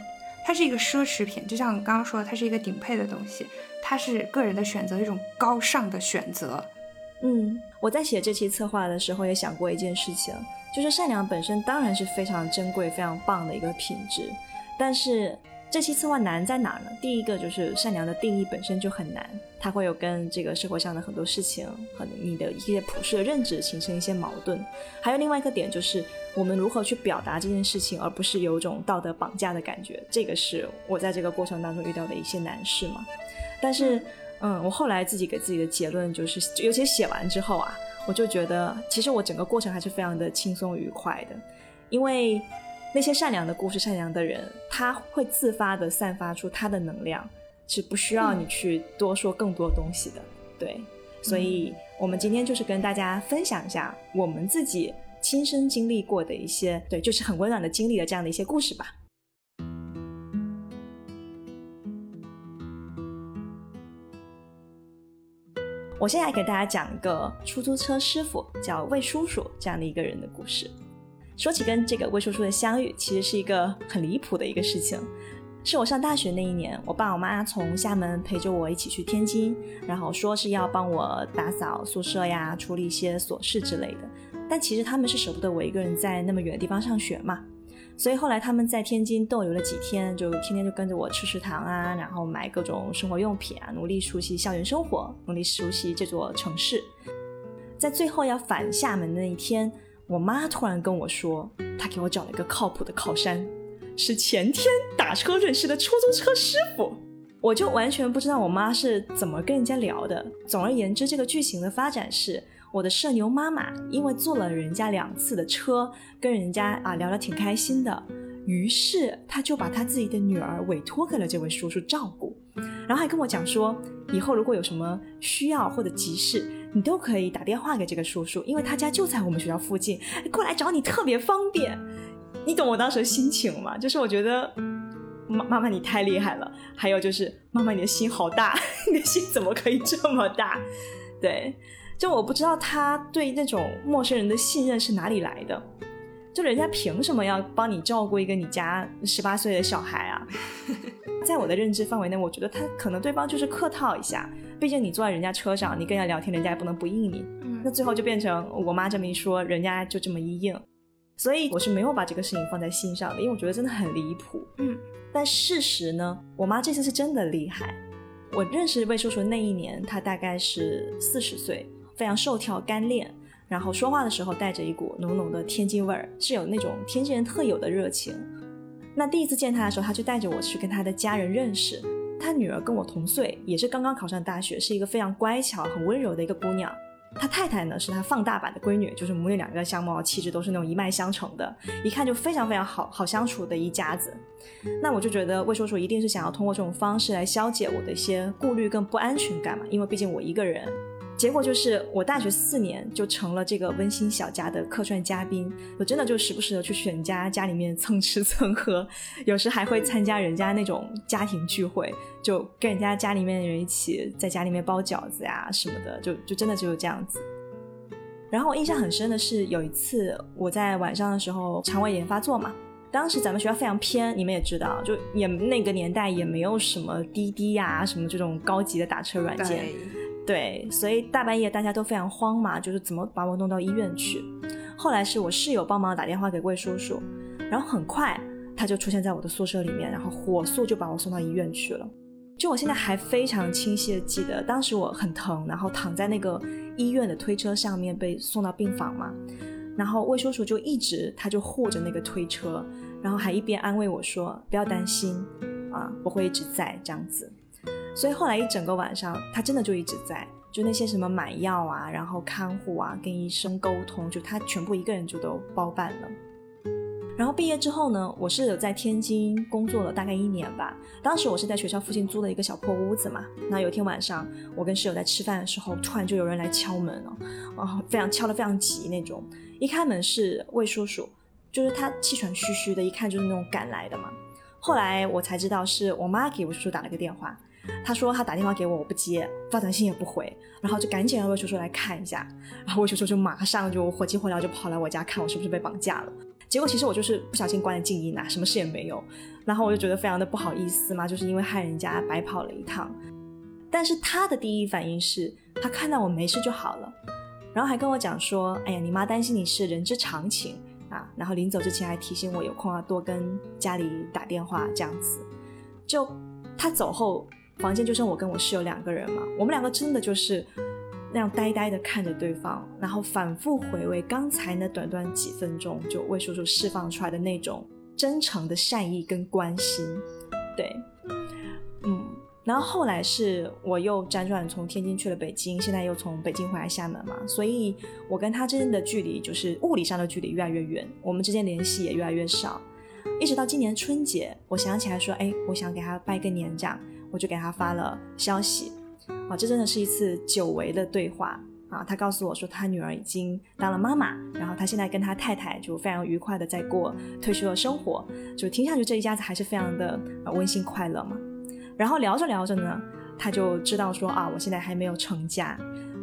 它是一个奢侈品，就像刚刚说的，它是一个顶配的东西，它是个人的选择，一种高尚的选择。嗯，我在写这期策划的时候也想过一件事情，就是善良本身当然是非常珍贵、非常棒的一个品质，但是。这期策划难在哪呢？第一个就是善良的定义本身就很难，它会有跟这个社会上的很多事情和你的一些普世的认知形成一些矛盾。还有另外一个点就是我们如何去表达这件事情，而不是有种道德绑架的感觉。这个是我在这个过程当中遇到的一些难事嘛。但是，嗯，我后来自己给自己的结论就是，尤其写完之后啊，我就觉得其实我整个过程还是非常的轻松愉快的，因为。那些善良的故事、善良的人，他会自发的散发出他的能量，是不需要你去多说更多东西的。对，所以我们今天就是跟大家分享一下我们自己亲身经历过的一些，对，就是很温暖的经历的这样的一些故事吧。我现在给大家讲一个出租车师傅叫魏叔叔这样的一个人的故事。说起跟这个魏叔叔的相遇，其实是一个很离谱的一个事情。是我上大学那一年，我爸我妈从厦门陪着我一起去天津，然后说是要帮我打扫宿舍呀，处理一些琐事之类的。但其实他们是舍不得我一个人在那么远的地方上学嘛，所以后来他们在天津逗留了几天，就天天就跟着我吃食堂啊，然后买各种生活用品啊，努力熟悉校园生活，努力熟悉这座城市。在最后要返厦门的那一天。我妈突然跟我说，她给我找了一个靠谱的靠山，是前天打车认识的出租车师傅。我就完全不知道我妈是怎么跟人家聊的。总而言之，这个剧情的发展是，我的社牛妈妈因为坐了人家两次的车，跟人家啊聊得挺开心的，于是她就把她自己的女儿委托给了这位叔叔照顾，然后还跟我讲说，以后如果有什么需要或者急事。你都可以打电话给这个叔叔，因为他家就在我们学校附近，过来找你特别方便。你懂我当时心情吗？就是我觉得妈妈妈你太厉害了，还有就是妈妈你的心好大，你的心怎么可以这么大？对，就我不知道他对那种陌生人的信任是哪里来的。就人家凭什么要帮你照顾一个你家十八岁的小孩啊？在我的认知范围内，我觉得他可能对方就是客套一下。毕竟你坐在人家车上，你跟人家聊天，人家也不能不应你。那最后就变成我妈这么一说，人家就这么一应。所以我是没有把这个事情放在心上的，因为我觉得真的很离谱。嗯，但事实呢，我妈这次是真的厉害。我认识魏叔叔那一年，他大概是四十岁，非常瘦挑干练。然后说话的时候带着一股浓浓的天津味儿，是有那种天津人特有的热情。那第一次见他的时候，他就带着我去跟他的家人认识。他女儿跟我同岁，也是刚刚考上大学，是一个非常乖巧、很温柔的一个姑娘。他太太呢，是他放大版的闺女，就是母女两个相貌、气质都是那种一脉相承的，一看就非常非常好好相处的一家子。那我就觉得魏叔叔一定是想要通过这种方式来消解我的一些顾虑跟不安全感嘛，因为毕竟我一个人。结果就是，我大学四年就成了这个温馨小家的客串嘉宾，我真的就时不时的去选家家里面蹭吃蹭喝，有时还会参加人家那种家庭聚会，就跟人家家里面的人一起在家里面包饺子呀什么的，就就真的就是这样子。然后我印象很深的是，有一次我在晚上的时候肠胃炎发作嘛，当时咱们学校非常偏，你们也知道，就也那个年代也没有什么滴滴呀，什么这种高级的打车软件，对，所以大半夜大家都非常慌嘛，就是怎么把我弄到医院去。后来是我室友帮忙打电话给魏叔叔，然后很快他就出现在我的宿舍里面，然后火速就把我送到医院去了。就我现在还非常清晰的记得，当时我很疼，然后躺在那个医院的推车上面被送到病房嘛，然后魏叔叔就一直他就护着那个推车，然后还一边安慰我说不要担心啊，我会一直在这样子。所以后来一整个晚上他真的就一直在，就那些什么买药啊，然后看护啊，跟医生沟通，就他全部一个人就都包办了。然后毕业之后呢，我是有在天津工作了大概一年吧。当时我是在学校附近租了一个小破屋子嘛。那有天晚上，我跟室友在吃饭的时候，突然就有人来敲门了，哦，非常敲得非常急那种。一开门是魏叔叔，就是他气喘吁吁的，一看就是那种赶来的嘛。后来我才知道是我妈给魏叔叔打了个电话，他说他打电话给我，我不接，发短信也不回，然后就赶紧让魏叔叔来看一下。然后魏叔叔就马上就火急火燎就跑来我家看我是不是被绑架了。结果其实我就是不小心关了静音啊，什么事也没有。然后我就觉得非常的不好意思嘛，就是因为害人家白跑了一趟。但是他的第一反应是他看到我没事就好了，然后还跟我讲说：“哎呀，你妈担心你是人之常情啊。”然后临走之前还提醒我有空要多跟家里打电话这样子。就他走后，房间就剩我跟我室友两个人嘛，我们两个真的就是。那样呆呆的看着对方，然后反复回味刚才那短短几分钟，就魏叔叔释放出来的那种真诚的善意跟关心，对，嗯，然后后来是我又辗转从天津去了北京，现在又从北京回来厦门嘛，所以我跟他之间的距离就是物理上的距离越来越远，我们之间联系也越来越少，一直到今年春节，我想起来说，哎，我想给他拜个年这样，我就给他发了消息。啊，这真的是一次久违的对话啊！他告诉我说，他女儿已经当了妈妈，然后他现在跟他太太就非常愉快的在过退休的生活，就听上去这一家子还是非常的温馨快乐嘛。然后聊着聊着呢，他就知道说啊，我现在还没有成家，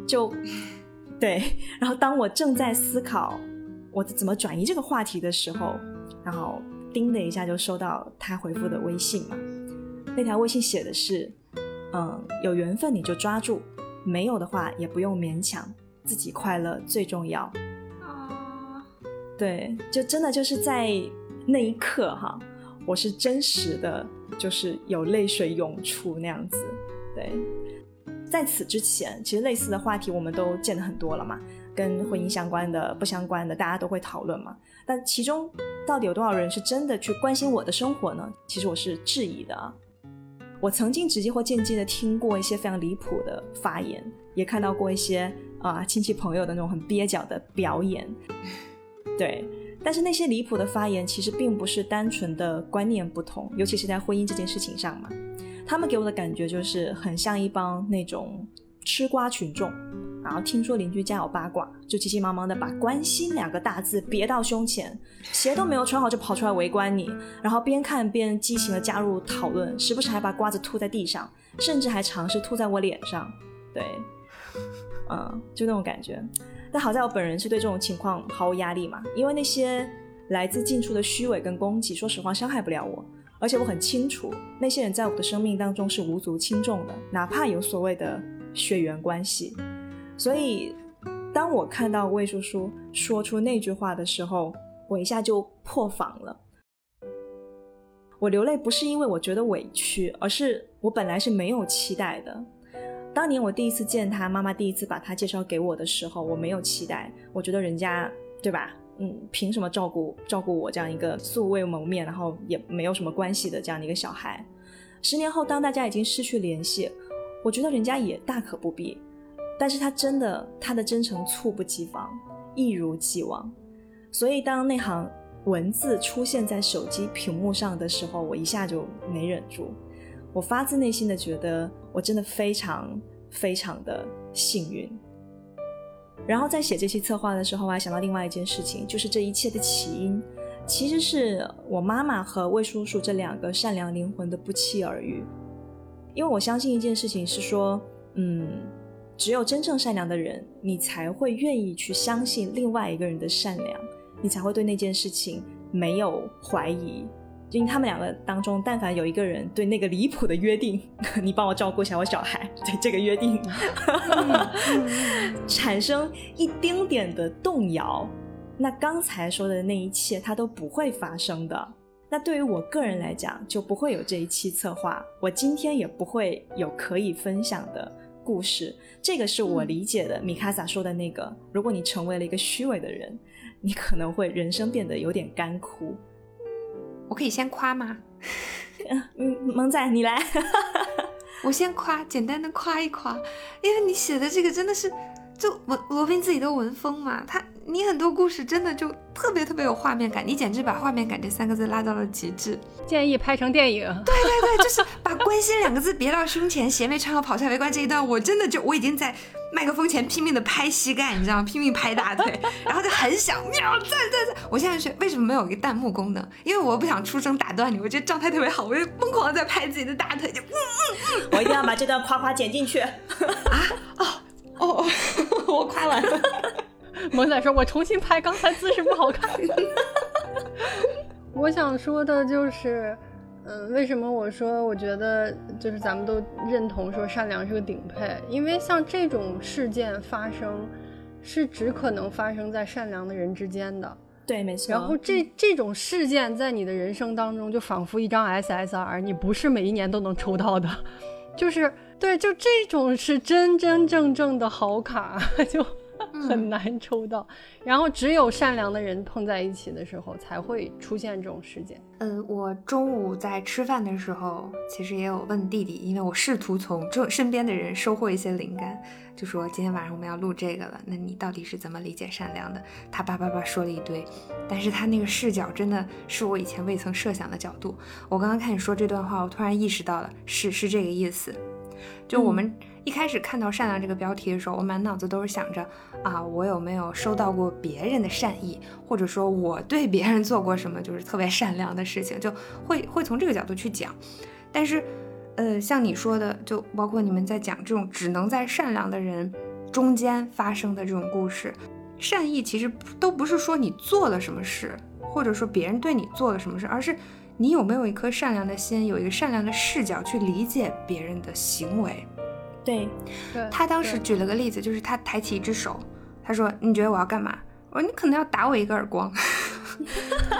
就 对。然后当我正在思考我怎么转移这个话题的时候，然后叮的一下就收到他回复的微信嘛，那条微信写的是。嗯，有缘分你就抓住，没有的话也不用勉强，自己快乐最重要。啊，对，就真的就是在那一刻哈，我是真实的，就是有泪水涌出那样子。对，在此之前，其实类似的话题我们都见得很多了嘛，跟婚姻相关的、不相关的，大家都会讨论嘛。但其中到底有多少人是真的去关心我的生活呢？其实我是质疑的。我曾经直接或间接的听过一些非常离谱的发言，也看到过一些啊亲戚朋友的那种很蹩脚的表演，对。但是那些离谱的发言其实并不是单纯的观念不同，尤其是在婚姻这件事情上嘛，他们给我的感觉就是很像一帮那种吃瓜群众。然后听说邻居家有八卦，就急急忙忙的把“关心”两个大字别到胸前，鞋都没有穿好就跑出来围观你，然后边看边激情的加入讨论，时不时还把瓜子吐在地上，甚至还尝试吐在我脸上。对，嗯，就那种感觉。但好在我本人是对这种情况毫无压力嘛，因为那些来自近处的虚伪跟攻击，说实话伤害不了我，而且我很清楚那些人在我的生命当中是无足轻重的，哪怕有所谓的血缘关系。所以，当我看到魏叔叔说出那句话的时候，我一下就破防了。我流泪不是因为我觉得委屈，而是我本来是没有期待的。当年我第一次见他，妈妈第一次把他介绍给我的时候，我没有期待，我觉得人家对吧？嗯，凭什么照顾照顾我这样一个素未谋面，然后也没有什么关系的这样的一个小孩？十年后，当大家已经失去联系，我觉得人家也大可不必。但是他真的，他的真诚猝不及防，一如既往。所以当那行文字出现在手机屏幕上的时候，我一下就没忍住，我发自内心的觉得，我真的非常非常的幸运。然后在写这期策划的时候，我还想到另外一件事情，就是这一切的起因，其实是我妈妈和魏叔叔这两个善良灵魂的不期而遇。因为我相信一件事情是说，嗯。只有真正善良的人，你才会愿意去相信另外一个人的善良，你才会对那件事情没有怀疑。因为他们两个当中，但凡有一个人对那个离谱的约定，你帮我照顾一下我小孩，对这个约定 产生一丁点的动摇，那刚才说的那一切，它都不会发生的。那对于我个人来讲，就不会有这一期策划，我今天也不会有可以分享的故事。这个是我理解的，米卡萨说的那个：如果你成为了一个虚伪的人，你可能会人生变得有点干枯。我可以先夸吗？嗯，萌仔你来，我先夸，简单的夸一夸，因为你写的这个真的是，就文罗宾自己的文风嘛，他。你很多故事真的就特别特别有画面感，你简直把画面感这三个字拉到了极致。建议拍成电影。对对对，就是把关心两个字别到胸前，邪魅穿好跑出来围观这一段，我真的就我已经在麦克风前拼命的拍膝盖，你知道吗？拼命拍大腿，然后就很想喵赞赞赞。我现在是为什么没有一个弹幕功能？因为我不想出声打断你，我觉得状态特别好，我就疯狂的在拍自己的大腿，就嗯嗯嗯，我一定要把这段夸夸剪进去。啊哦哦，我夸完了。萌仔说：“我重新拍，刚才姿势不好看。”我想说的就是，嗯，为什么我说我觉得就是咱们都认同说善良是个顶配？因为像这种事件发生，是只可能发生在善良的人之间的。对，没错。然后这这种事件在你的人生当中，就仿佛一张 SSR，你不是每一年都能抽到的。就是对，就这种是真真正正的好卡，就。很难抽到，然后只有善良的人碰在一起的时候，才会出现这种事件。呃，我中午在吃饭的时候，其实也有问弟弟，因为我试图从这身边的人收获一些灵感，就说今天晚上我们要录这个了，那你到底是怎么理解善良的？他叭叭叭说了一堆，但是他那个视角真的是我以前未曾设想的角度。我刚刚看你说这段话，我突然意识到了，是是这个意思，就我们。一开始看到“善良”这个标题的时候，我满脑子都是想着啊，我有没有收到过别人的善意，或者说我对别人做过什么就是特别善良的事情，就会会从这个角度去讲。但是，呃，像你说的，就包括你们在讲这种只能在善良的人中间发生的这种故事，善意其实都不是说你做了什么事，或者说别人对你做了什么事，而是你有没有一颗善良的心，有一个善良的视角去理解别人的行为。对，他当时举了个例子，就是他抬起一只手，他说：“你觉得我要干嘛？”我说：“你可能要打我一个耳光。”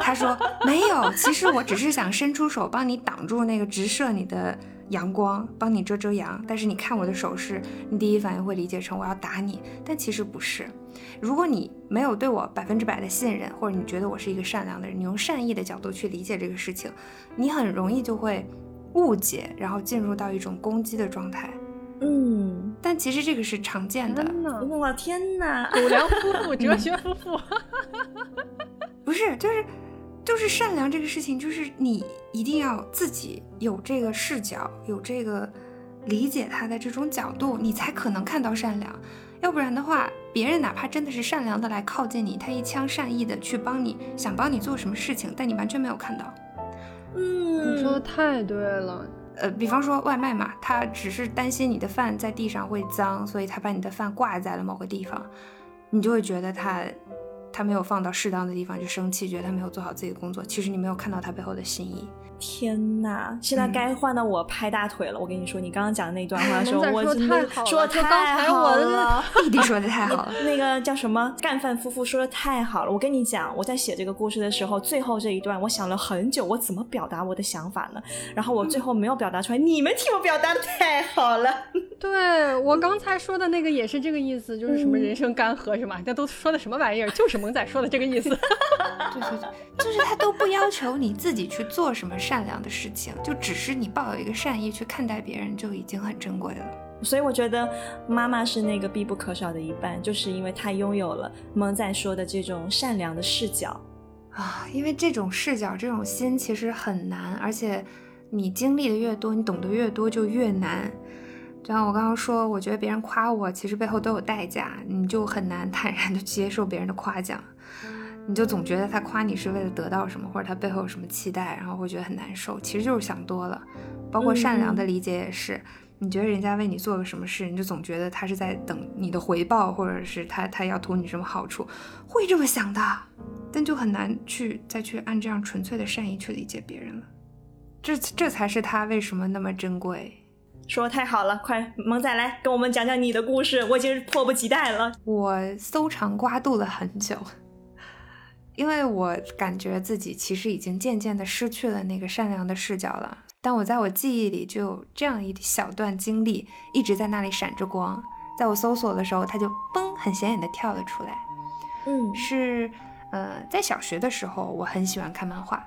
他说：“没有，其实我只是想伸出手帮你挡住那个直射你的阳光，帮你遮遮阳。但是你看我的手势，你第一反应会理解成我要打你，但其实不是。如果你没有对我百分之百的信任，或者你觉得我是一个善良的人，你用善意的角度去理解这个事情，你很容易就会。”误解，然后进入到一种攻击的状态。嗯，但其实这个是常见的。我天哪！狗粮夫妇、哲学夫妇，不是，就是就是善良这个事情，就是你一定要自己有这个视角，有这个理解他的这种角度，你才可能看到善良。要不然的话，别人哪怕真的是善良的来靠近你，他一腔善意的去帮你，想帮你做什么事情，但你完全没有看到。嗯，你说的太对了。呃，比方说外卖嘛，他只是担心你的饭在地上会脏，所以他把你的饭挂在了某个地方，你就会觉得他他没有放到适当的地方就生气，觉得他没有做好自己的工作。其实你没有看到他背后的心意。天呐，现在该换到我拍大腿了。我跟你说，你刚刚讲的那段话，的时候，我真的，说太好了，弟弟说的太好了。那个叫什么干饭夫妇说的太好了。我跟你讲，我在写这个故事的时候，最后这一段，我想了很久，我怎么表达我的想法呢？然后我最后没有表达出来，你们替我表达的太好了。对我刚才说的那个也是这个意思，就是什么人生干涸是吗？那都说的什么玩意儿？就是萌仔说的这个意思。对对对，就是他都不要求你自己去做什么善良的事情，就只是你抱有一个善意去看待别人，就已经很珍贵了。所以我觉得妈妈是那个必不可少的一半，就是因为她拥有了蒙仔说的这种善良的视角啊。因为这种视角、这种心其实很难，而且你经历的越多，你懂得越多，就越难。就像我刚刚说，我觉得别人夸我，其实背后都有代价，你就很难坦然的接受别人的夸奖，你就总觉得他夸你是为了得到什么，或者他背后有什么期待，然后会觉得很难受。其实就是想多了。包括善良的理解也是，你觉得人家为你做个什么事，你就总觉得他是在等你的回报，或者是他他要图你什么好处，会这么想的，但就很难去再去按这样纯粹的善意去理解别人了。这这才是他为什么那么珍贵。说太好了，快萌仔来跟我们讲讲你的故事，我已经迫不及待了。我搜肠刮肚了很久，因为我感觉自己其实已经渐渐的失去了那个善良的视角了。但我在我记忆里就有这样一小段经历，一直在那里闪着光。在我搜索的时候，它就嘣，很显眼的跳了出来。嗯，是，呃，在小学的时候，我很喜欢看漫画。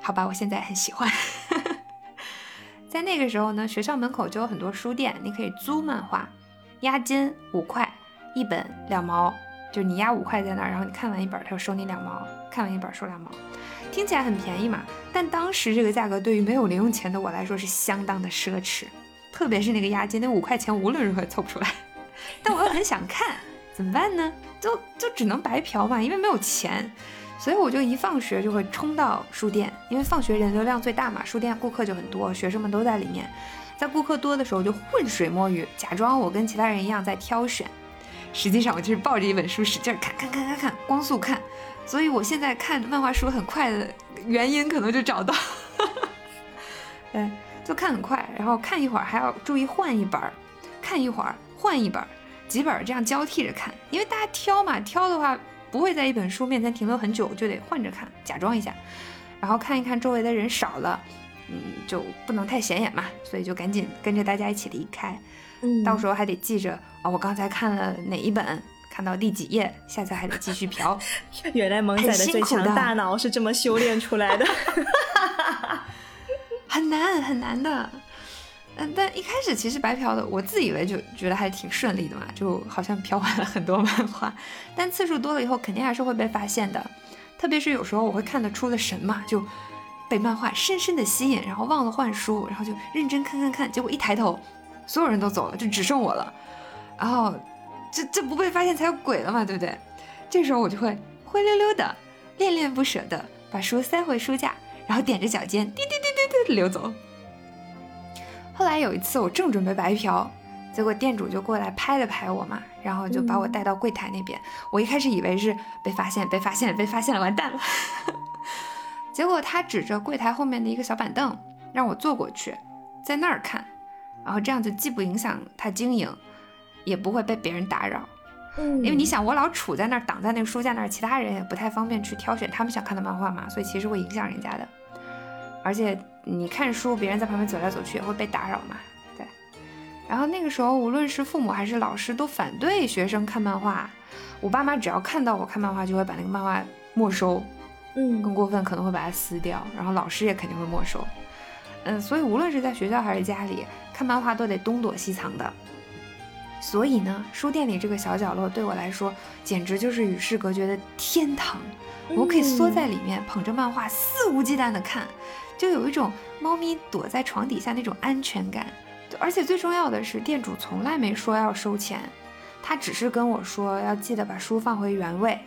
好吧，我现在很喜欢。在那个时候呢，学校门口就有很多书店，你可以租漫画，押金五块一本，两毛，就是你押五块在那儿，然后你看完一本，他就收你两毛，看完一本收两毛。听起来很便宜嘛，但当时这个价格对于没有零用钱的我来说是相当的奢侈，特别是那个押金，那五块钱无论如何凑不出来。但我又很想看，怎么办呢？就就只能白嫖嘛，因为没有钱，所以我就一放学就会冲到书店，因为放学人流量最大嘛，书店顾客就很多，学生们都在里面。在顾客多的时候就浑水摸鱼，假装我跟其他人一样在挑选，实际上我就是抱着一本书使劲看，看，看，看，看，光速看。所以我现在看漫画书很快的原因，可能就找到，对，就看很快，然后看一会儿还要注意换一本儿，看一会儿换一本儿，几本儿这样交替着看，因为大家挑嘛，挑的话不会在一本书面前停留很久，就得换着看，假装一下，然后看一看周围的人少了，嗯，就不能太显眼嘛，所以就赶紧跟着大家一起离开，嗯，到时候还得记着啊，我刚才看了哪一本。看到第几页，下次还得继续 嫖。原来萌仔的最强大脑是这么修炼出来的，很难很难的。嗯，但一开始其实白嫖的，我自以为就觉得还挺顺利的嘛，就好像嫖完了很多漫画。但次数多了以后，肯定还是会被发现的。特别是有时候我会看得出了神嘛，就被漫画深深的吸引，然后忘了换书，然后就认真看看看，结果一抬头，所有人都走了，就只剩我了，然后。这这不被发现才有鬼了嘛，对不对？这时候我就会灰溜溜的、恋恋不舍的把书塞回书架，然后踮着脚尖滴滴滴滴滴的溜走。后来有一次我正准备白嫖，结果店主就过来拍了拍我嘛，然后就把我带到柜台那边。我一开始以为是被发现、被发现了、被发现了，完蛋了。结果他指着柜台后面的一个小板凳让我坐过去，在那儿看，然后这样子既不影响他经营。也不会被别人打扰，嗯，因为你想，我老杵在那儿，挡在那个书架那儿，其他人也不太方便去挑选他们想看的漫画嘛，所以其实会影响人家的。而且你看书，别人在旁边走来走去也会被打扰嘛，对。然后那个时候，无论是父母还是老师都反对学生看漫画，我爸妈只要看到我看漫画，就会把那个漫画没收，嗯，更过分可能会把它撕掉，然后老师也肯定会没收，嗯，所以无论是在学校还是家里看漫画，都得东躲西藏的。所以呢，书店里这个小角落对我来说，简直就是与世隔绝的天堂。我可以缩在里面，捧着漫画，肆无忌惮地看，就有一种猫咪躲在床底下那种安全感。而且最重要的是，店主从来没说要收钱，他只是跟我说要记得把书放回原位，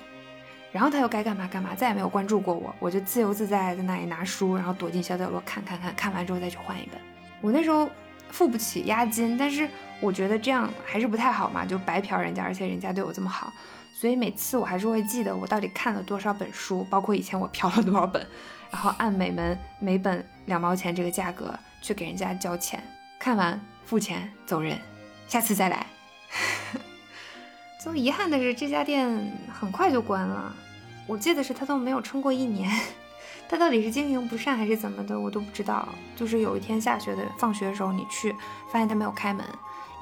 然后他又该干嘛干嘛，再也没有关注过我。我就自由自在在那里拿书，然后躲进小角落看看看，看完之后再去换一本。我那时候。付不起押金，但是我觉得这样还是不太好嘛，就白嫖人家，而且人家对我这么好，所以每次我还是会记得我到底看了多少本书，包括以前我嫖了多少本，然后按每门每本两毛钱这个价格去给人家交钱，看完付钱走人，下次再来。最遗憾的是这家店很快就关了，我记得是它都没有撑过一年。它到底是经营不善还是怎么的，我都不知道。就是有一天下学的放学的时候，你去发现它没有开门，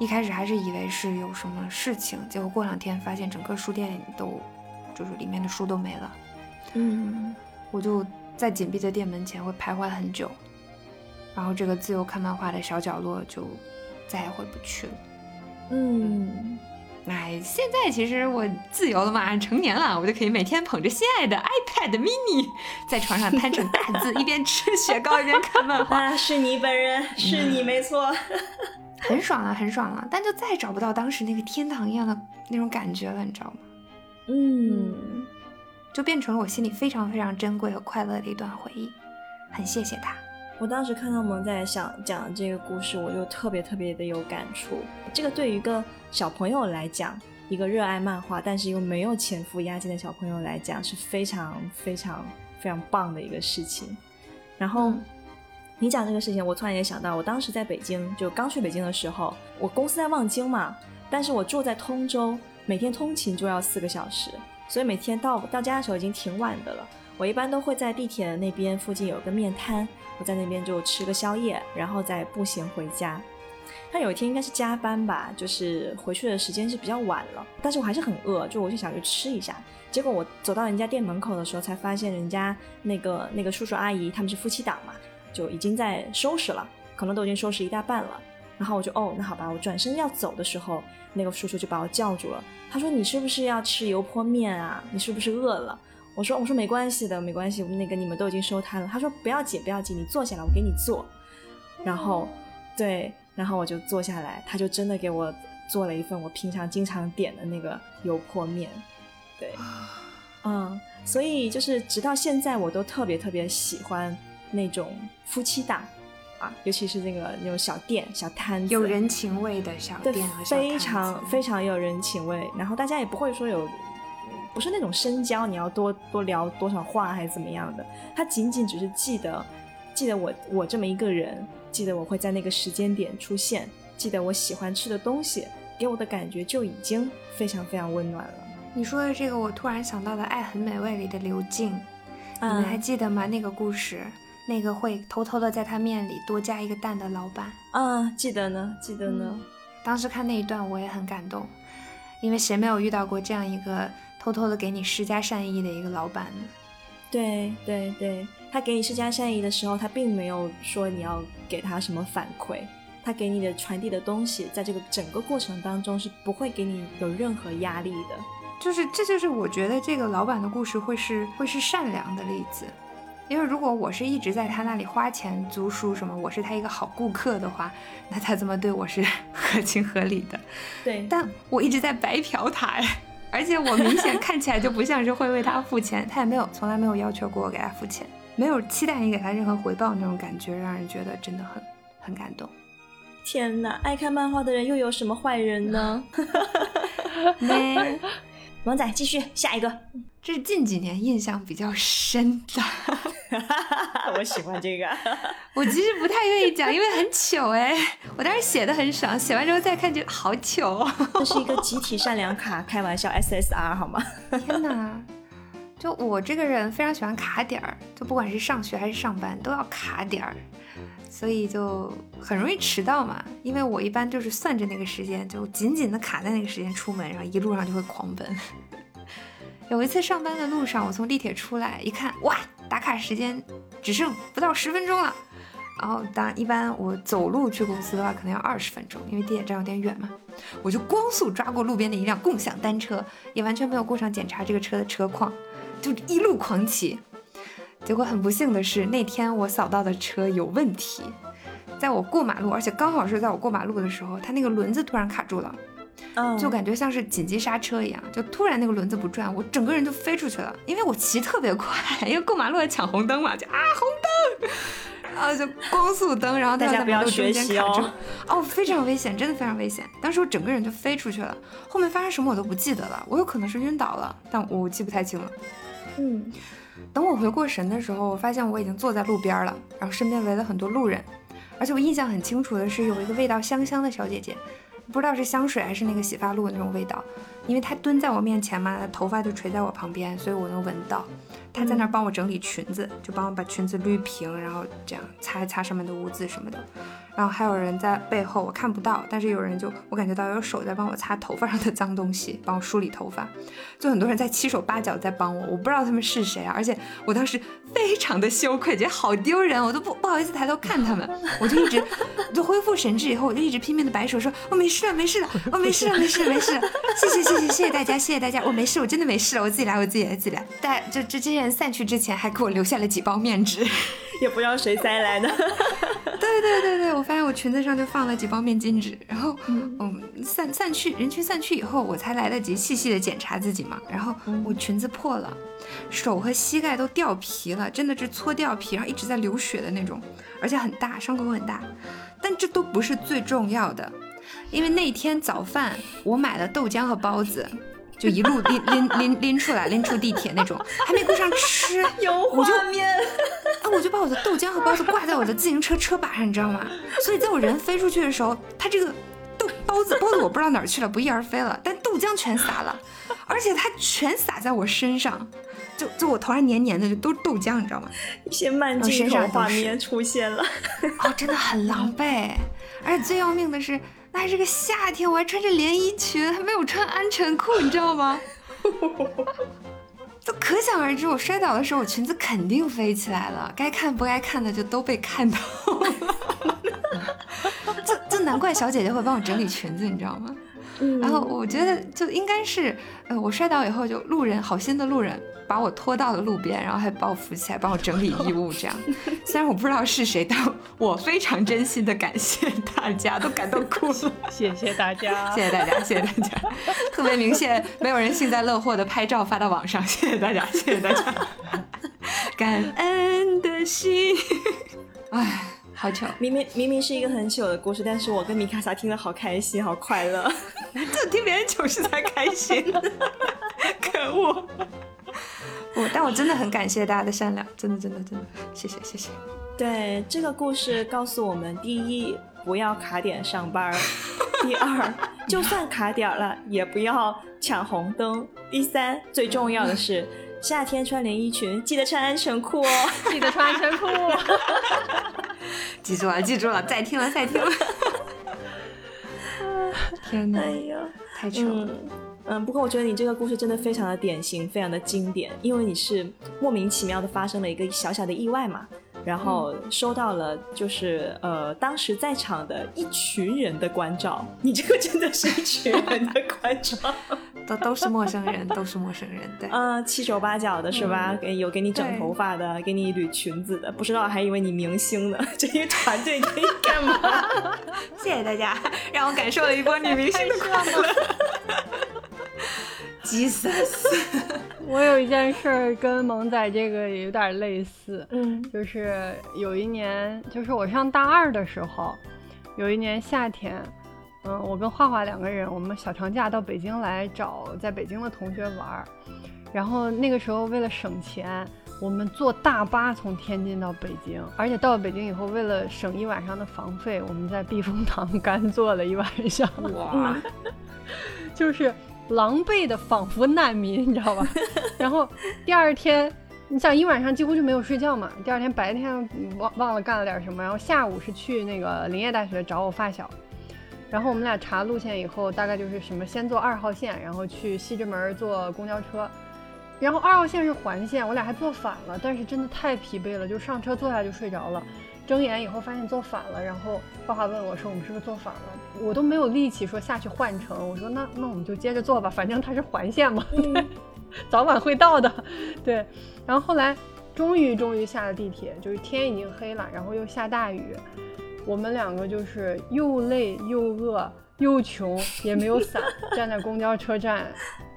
一开始还是以为是有什么事情，结果过两天发现整个书店都，就是里面的书都没了。嗯，我就在紧闭的店门前会徘徊很久，然后这个自由看漫画的小角落就再也回不去了。嗯。哎，现在其实我自由了嘛，成年了，我就可以每天捧着心爱的 iPad mini，在床上摊成大字，一边吃雪糕一边看漫画。是你本人，是你没错，很爽了，很爽了，但就再也找不到当时那个天堂一样的那种感觉了，你知道吗？嗯，就变成了我心里非常非常珍贵和快乐的一段回忆，很谢谢他。我当时看他们在想讲这个故事，我就特别特别的有感触。这个对于一个小朋友来讲，一个热爱漫画但是又没有钱付押金的小朋友来讲，是非常非常非常棒的一个事情。然后你讲这个事情，我突然也想到，我当时在北京，就刚去北京的时候，我公司在望京嘛，但是我住在通州，每天通勤就要四个小时，所以每天到到家的时候已经挺晚的了。我一般都会在地铁那边附近有个面摊，我在那边就吃个宵夜，然后再步行回家。他有一天应该是加班吧，就是回去的时间是比较晚了，但是我还是很饿，就我就想去吃一下。结果我走到人家店门口的时候，才发现人家那个那个叔叔阿姨他们是夫妻档嘛，就已经在收拾了，可能都已经收拾一大半了。然后我就哦，那好吧，我转身要走的时候，那个叔叔就把我叫住了，他说：“你是不是要吃油泼面啊？你是不是饿了？”我说：“我说没关系的，没关系，那个你们都已经收摊了。”他说：“不要紧，不要紧，你坐下来，我给你做。”然后，对，然后我就坐下来，他就真的给我做了一份我平常经常点的那个油泼面。对，嗯，所以就是直到现在，我都特别特别喜欢那种夫妻档啊，尤其是那个那种小店、小摊子，有人情味的小店和小非常非常有人情味。然后大家也不会说有。不是那种深交，你要多多聊多少话还是怎么样的？他仅仅只是记得，记得我我这么一个人，记得我会在那个时间点出现，记得我喜欢吃的东西，给我的感觉就已经非常非常温暖了。你说的这个，我突然想到了《爱很美味》里的刘静，你们还记得吗？那个故事，那个会偷偷的在他面里多加一个蛋的老板嗯，记得呢，记得呢。当时看那一段我也很感动，因为谁没有遇到过这样一个。偷偷的给你施加善意的一个老板呢？对对对，他给你施加善意的时候，他并没有说你要给他什么反馈，他给你的传递的东西，在这个整个过程当中是不会给你有任何压力的。就是，这就是我觉得这个老板的故事会是会是善良的例子，因为如果我是一直在他那里花钱租书什么，我是他一个好顾客的话，那他这么对我是 合情合理的。对，但我一直在白嫖他哎。而且我明显看起来就不像是会为他付钱，他也没有从来没有要求过我给他付钱，没有期待你给他任何回报那种感觉，让人觉得真的很很感动。天哪，爱看漫画的人又有什么坏人呢？没，王仔继续下一个，这是近几年印象比较深的。我喜欢这个，我其实不太愿意讲，因为很糗哎。我当时写的很爽，写完之后再看觉得好糗。这是一个集体善良 卡，开玩笑，SSR 好吗？天哪！就我这个人非常喜欢卡点儿，就不管是上学还是上班都要卡点儿，所以就很容易迟到嘛。因为我一般就是算着那个时间，就紧紧的卡在那个时间出门，然后一路上就会狂奔。有一次上班的路上，我从地铁出来一看，哇，打卡时间只剩不到十分钟了。然后当一般我走路去公司的话，可能要二十分钟，因为地铁站有点远嘛。我就光速抓过路边的一辆共享单车，也完全没有过上检查这个车的车况，就一路狂骑。结果很不幸的是，那天我扫到的车有问题，在我过马路，而且刚好是在我过马路的时候，它那个轮子突然卡住了。就感觉像是紧急刹车一样，就突然那个轮子不转，我整个人就飞出去了。因为我骑特别快，因为过马路要抢红灯嘛，就啊红灯，然后就光速灯，然后大家不要学习哦，哦非常危险，真的非常危险。当时我整个人就飞出去了，后面发生什么我都不记得了，我有可能是晕倒了，但我记不太清了。嗯，等我回过神的时候，我发现我已经坐在路边了，然后身边围了很多路人，而且我印象很清楚的是有一个味道香香的小姐姐。不知道是香水还是那个洗发露的那种味道，因为它蹲在我面前嘛，头发就垂在我旁边，所以我能闻到。他在那儿帮我整理裙子，就帮我把裙子捋平，然后这样擦一擦上面的污渍什么的。然后还有人在背后，我看不到，但是有人就我感觉到有手在帮我擦头发上的脏东西，帮我梳理头发。就很多人在七手八脚在帮我，我不知道他们是谁啊。而且我当时非常的羞愧，觉得好丢人，我都不不好意思抬头看他们。我就一直就恢复神智以后，我就一直拼命的摆手说，我没事了，没事了，我没事了，没事了，没事了。谢谢谢谢谢谢大家，谢谢大家，我没事，我真的没事了，我自己来，我自己来，自己来。但就这这些人散去之前，还给我留下了几包面纸，也不知道谁塞来的。对对对对，我发现我裙子上就放了几包面巾纸，然后嗯散散去人群散去以后，我才来得及细细的检查自己嘛，然后我裙子破了，手和膝盖都掉皮了，真的是搓掉皮，然后一直在流血的那种，而且很大，伤口很大，但这都不是最重要的，因为那天早饭我买了豆浆和包子。就一路拎 拎拎拎出来，拎出地铁那种，还没顾上吃，有画面。啊，我就把我的豆浆和包子挂在我的自行车车把上，你知道吗？所以在我人飞出去的时候，它这个豆包子包子我不知道哪儿去了，不翼而飞了，但豆浆全洒了，而且它全洒在我身上，就就我头上黏黏的，就都是豆浆，你知道吗？一些慢镜头画面出现了，哦，真的很狼狈，而且最要命的是。还是个夏天，我还穿着连衣裙，还没有穿安全裤，你知道吗？就可想而知，我摔倒的时候，我裙子肯定飞起来了，该看不该看的就都被看到了。就就难怪小姐姐会帮我整理裙子，你知道吗？然后我觉得就应该是，呃，我摔倒以后，就路人好心的路人。把我拖到了路边，然后还把我扶起来，帮我整理衣物，这样。虽然我不知道是谁，但我非常真心的感谢大家，都感动哭了。谢谢大家，谢谢大家，谢谢大家。特别明显没有人幸灾乐祸的拍照发到网上，谢谢大家，谢谢大家。感恩的心，哎，好糗。明明明明是一个很糗的故事，但是我跟米卡萨听得好开心，好快乐。就听别人糗事才开心，可恶。我，但我真的很感谢大家的善良，真的，真的，真的，谢谢，谢谢。对这个故事告诉我们：第一，不要卡点上班；第二，就算卡点了，也不要抢红灯；第三，最重要的是，夏天穿连衣裙，记得穿安全裤哦，记得穿安全裤。记住了，记住了，再听了，再听了。天哪！哎呀，太糗了。嗯，不过我觉得你这个故事真的非常的典型，非常的经典，因为你是莫名其妙的发生了一个小小的意外嘛，然后收到了就是呃当时在场的一群人的关照，你这个真的是一群人的关照，都都是陌生人，都是陌生人，对，嗯，七手八脚的是吧？给有给你整头发的，给你捋裙子的，不知道还以为你明星呢，这一团队可以干嘛？谢谢大家，让我感受了一波女明星的快乐。急死！我有一件事儿跟萌仔这个也有点类似，嗯，就是有一年，就是我上大二的时候，有一年夏天，嗯，我跟画画两个人，我们小长假到北京来找在北京的同学玩儿，然后那个时候为了省钱，我们坐大巴从天津到北京，而且到了北京以后，为了省一晚上的房费，我们在避风塘干坐了一晚上，哇，就是。狼狈的仿佛难民，你知道吧？然后第二天，你想一晚上几乎就没有睡觉嘛。第二天白天忘忘了干了点什么，然后下午是去那个林业大学找我发小，然后我们俩查路线以后，大概就是什么先坐二号线，然后去西直门坐公交车，然后二号线是环线，我俩还坐反了，但是真的太疲惫了，就上车坐下就睡着了。睁眼以后发现坐反了，然后花花问我说：“我们是不是坐反了？”我都没有力气说下去换乘。我说：“那那我们就接着坐吧，反正它是环线嘛，早晚会到的。”对。然后后来终于终于下了地铁，就是天已经黑了，然后又下大雨，我们两个就是又累又饿又穷，也没有伞，站在公交车站。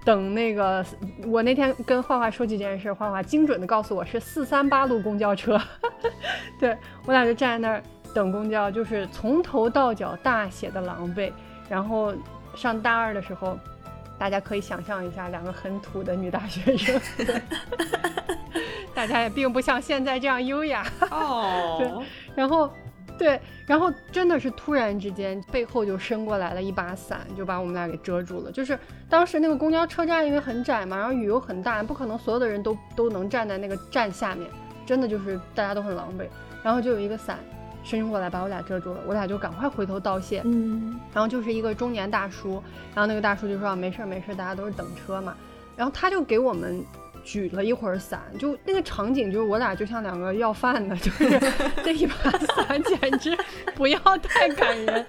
等那个，我那天跟画画说起这件事，画画精准的告诉我是四三八路公交车，对我俩就站在那儿等公交，就是从头到脚大写的狼狈。然后上大二的时候，大家可以想象一下，两个很土的女大学生，大家也并不像现在这样优雅哦。对，然后。对，然后真的是突然之间，背后就伸过来了一把伞，就把我们俩给遮住了。就是当时那个公交车站因为很窄嘛，然后雨又很大，不可能所有的人都都能站在那个站下面，真的就是大家都很狼狈。然后就有一个伞伸过来把我俩遮住了，我俩就赶快回头道谢。嗯，然后就是一个中年大叔，然后那个大叔就说没事没事，大家都是等车嘛。然后他就给我们。举了一会儿伞，就那个场景，就是我俩就像两个要饭的，就 是这一把伞简直不要太感人。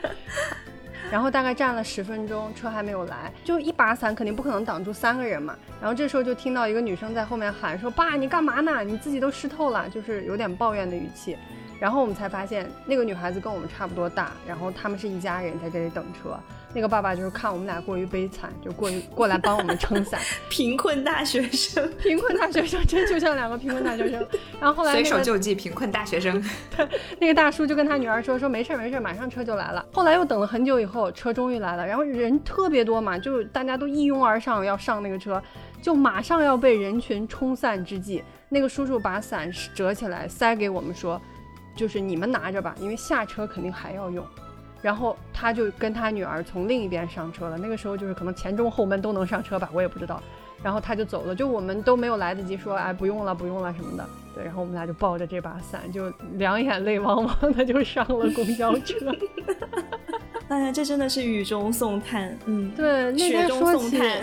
然后大概站了十分钟，车还没有来，就一把伞肯定不可能挡住三个人嘛。然后这时候就听到一个女生在后面喊说：“爸，你干嘛呢？你自己都湿透了。”就是有点抱怨的语气。然后我们才发现那个女孩子跟我们差不多大，然后他们是一家人在这里等车。那个爸爸就是看我们俩过于悲惨，就过于过来帮我们撑伞。贫困大学生，贫困大学生真就像两个贫困大学生。然后后来随手救济贫困大学生。那个大叔就跟他女儿说说没事没事，马上车就来了。后来又等了很久以后，车终于来了，然后人特别多嘛，就大家都一拥而上要上那个车，就马上要被人群冲散之际，那个叔叔把伞折起来塞给我们说，就是你们拿着吧，因为下车肯定还要用。然后他就跟他女儿从另一边上车了。那个时候就是可能前中后门都能上车吧，我也不知道。然后他就走了，就我们都没有来得及说哎不用了不用了什么的。对，然后我们俩就抱着这把伞，就两眼泪汪汪的就上了公交车。哎呀，这真的是雨中送炭，嗯，对，雪中送 炭，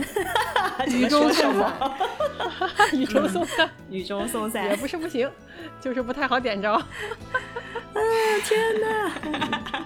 雨中送伞，雨中送伞，雨中送伞也不是不行，就是不太好点着。啊天哪！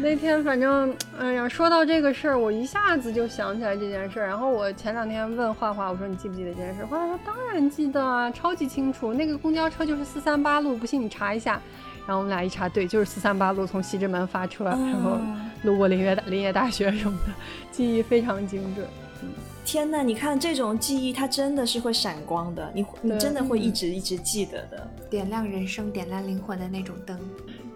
那天反正，哎呀，说到这个事儿，我一下子就想起来这件事儿。然后我前两天问画画，我说你记不记得这件事？画画说当然记得啊，超级清楚。那个公交车就是四三八路，不信你查一下。然后我们俩一查，对，就是四三八路从西直门发车，然后路过林业大林业大学什么的，记忆非常精准。嗯，天呐，你看这种记忆，它真的是会闪光的，你你真的会一直一直记得的，点亮人生、点亮灵魂的那种灯。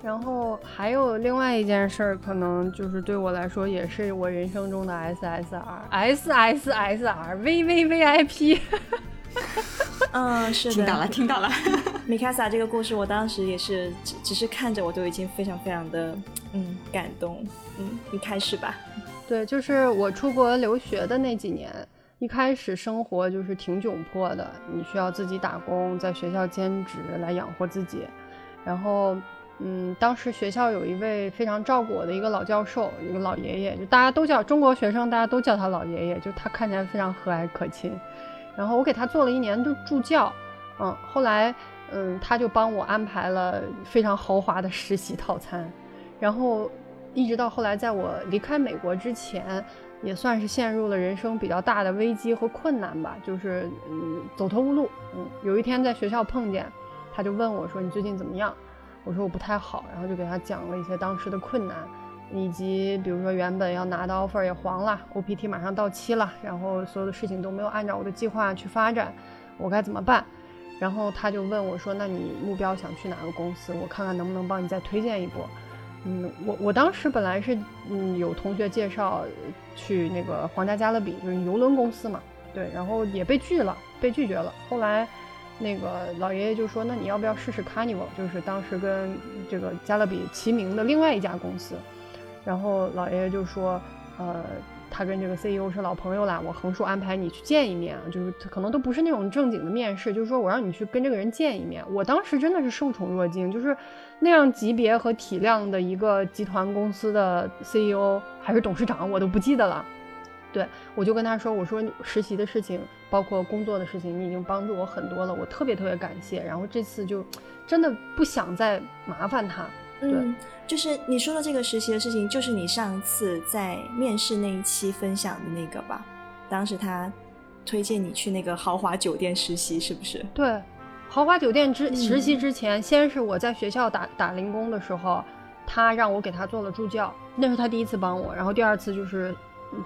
然后还有另外一件事儿，可能就是对我来说也是我人生中的 SSR，SSSR，VVVIP。嗯，是的，听到了，听到了。米卡萨这个故事，我当时也是只只是看着，我都已经非常非常的嗯感动。嗯，你开始吧。对，就是我出国留学的那几年，一开始生活就是挺窘迫的，你需要自己打工，在学校兼职来养活自己，然后。嗯，当时学校有一位非常照顾我的一个老教授，一个老爷爷，就大家都叫中国学生，大家都叫他老爷爷，就他看起来非常和蔼可亲。然后我给他做了一年的助教，嗯，后来嗯，他就帮我安排了非常豪华的实习套餐，然后一直到后来，在我离开美国之前，也算是陷入了人生比较大的危机和困难吧，就是嗯走投无路。嗯，有一天在学校碰见，他就问我说：“你最近怎么样？”我说我不太好，然后就给他讲了一些当时的困难，以及比如说原本要拿的 offer 也黄了，OPT 马上到期了，然后所有的事情都没有按照我的计划去发展，我该怎么办？然后他就问我说：“那你目标想去哪个公司？我看看能不能帮你再推荐一波。”嗯，我我当时本来是嗯有同学介绍去那个皇家加勒比，就是游轮公司嘛，对，然后也被拒了，被拒绝了。后来。那个老爷爷就说：“那你要不要试试 Carnival？就是当时跟这个加勒比齐名的另外一家公司。”然后老爷爷就说：“呃，他跟这个 CEO 是老朋友啦，我横竖安排你去见一面，就是可能都不是那种正经的面试，就是说我让你去跟这个人见一面。”我当时真的是受宠若惊，就是那样级别和体量的一个集团公司的 CEO 还是董事长，我都不记得了。对，我就跟他说：“我说实习的事情，包括工作的事情，你已经帮助我很多了，我特别特别感谢。然后这次就真的不想再麻烦他。”嗯，就是你说的这个实习的事情，就是你上次在面试那一期分享的那个吧？当时他推荐你去那个豪华酒店实习，是不是？对，豪华酒店之实习之前，先是我在学校打打零工的时候，他让我给他做了助教，那是他第一次帮我。然后第二次就是。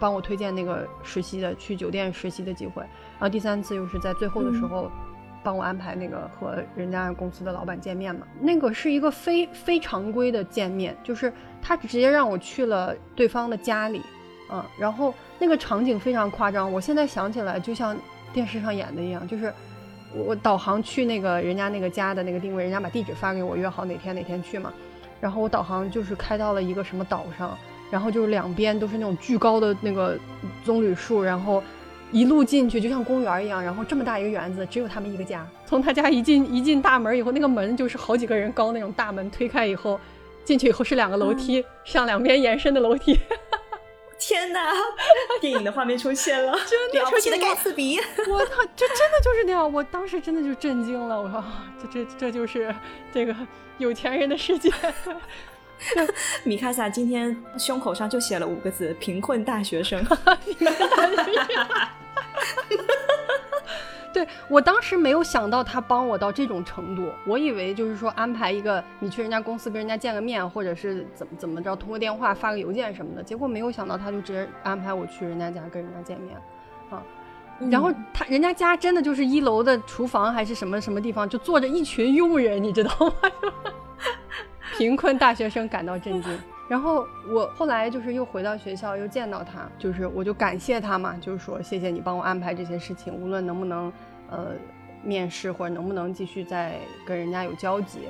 帮我推荐那个实习的去酒店实习的机会，然后第三次又是在最后的时候，帮我安排那个和人家公司的老板见面嘛。那个是一个非非常规的见面，就是他直接让我去了对方的家里，嗯，然后那个场景非常夸张，我现在想起来就像电视上演的一样，就是我导航去那个人家那个家的那个定位，人家把地址发给我，约好哪天哪天去嘛，然后我导航就是开到了一个什么岛上。然后就是两边都是那种巨高的那个棕榈树，然后一路进去就像公园一样，然后这么大一个园子，只有他们一个家。从他家一进一进大门以后，那个门就是好几个人高那种大门，推开以后进去以后是两个楼梯，向两边延伸的楼梯。天哪，电影的画面出现了，真的出现了盖茨比。我操，这真的就是那样，我当时真的就震惊了。我说，这这这就是这个有钱人的世界。米卡萨今天胸口上就写了五个字：贫困大学生。对我当时没有想到他帮我到这种程度，我以为就是说安排一个你去人家公司跟人家见个面，或者是怎么怎么着通个电话发个邮件什么的，结果没有想到他就直接安排我去人家家跟人家见面，啊，然后他人家家真的就是一楼的厨房还是什么什么地方，就坐着一群佣人，你知道吗？贫困大学生感到震惊。然后我后来就是又回到学校，又见到他，就是我就感谢他嘛，就是说谢谢你帮我安排这些事情，无论能不能呃面试或者能不能继续再跟人家有交集，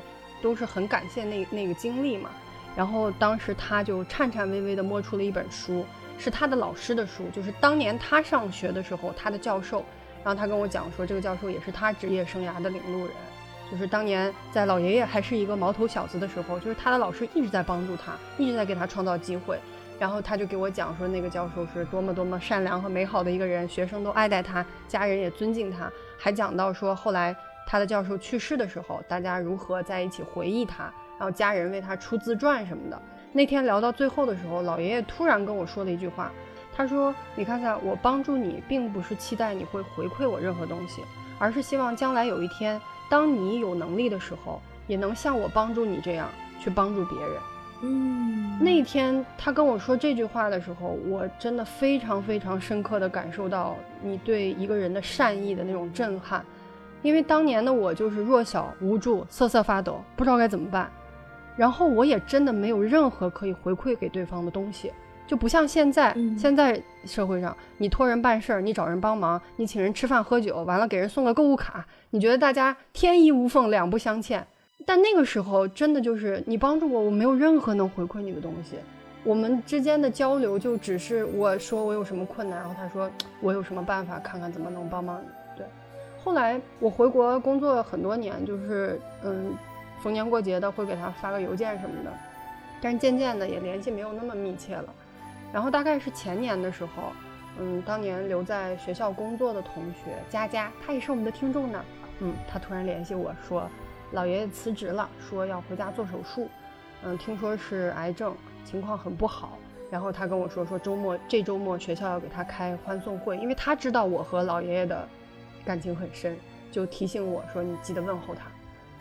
都是很感谢那那个经历嘛。然后当时他就颤颤巍巍地摸出了一本书，是他的老师的书，就是当年他上学的时候他的教授，然后他跟我讲说，这个教授也是他职业生涯的领路人。就是当年在老爷爷还是一个毛头小子的时候，就是他的老师一直在帮助他，一直在给他创造机会。然后他就给我讲说，那个教授是多么多么善良和美好的一个人，学生都爱戴他，家人也尊敬他。还讲到说，后来他的教授去世的时候，大家如何在一起回忆他，然后家人为他出自传什么的。那天聊到最后的时候，老爷爷突然跟我说了一句话，他说：“你看看，我帮助你，并不是期待你会回馈我任何东西，而是希望将来有一天。”当你有能力的时候，也能像我帮助你这样去帮助别人。嗯，那天他跟我说这句话的时候，我真的非常非常深刻的感受到你对一个人的善意的那种震撼。因为当年的我就是弱小无助、瑟瑟发抖，不知道该怎么办。然后我也真的没有任何可以回馈给对方的东西。就不像现在，现在社会上，你托人办事儿，你找人帮忙，你请人吃饭喝酒，完了给人送个购物卡，你觉得大家天衣无缝，两不相欠。但那个时候，真的就是你帮助我，我没有任何能回馈你的东西。我们之间的交流就只是我说我有什么困难，然后他说我有什么办法，看看怎么能帮帮你。对。后来我回国工作很多年，就是嗯，逢年过节的会给他发个邮件什么的，但是渐渐的也联系没有那么密切了。然后大概是前年的时候，嗯，当年留在学校工作的同学佳佳，她也是我们的听众呢。嗯，她突然联系我说，老爷爷辞职了，说要回家做手术。嗯，听说是癌症，情况很不好。然后他跟我说，说周末这周末学校要给他开欢送会，因为他知道我和老爷爷的感情很深，就提醒我说你记得问候他。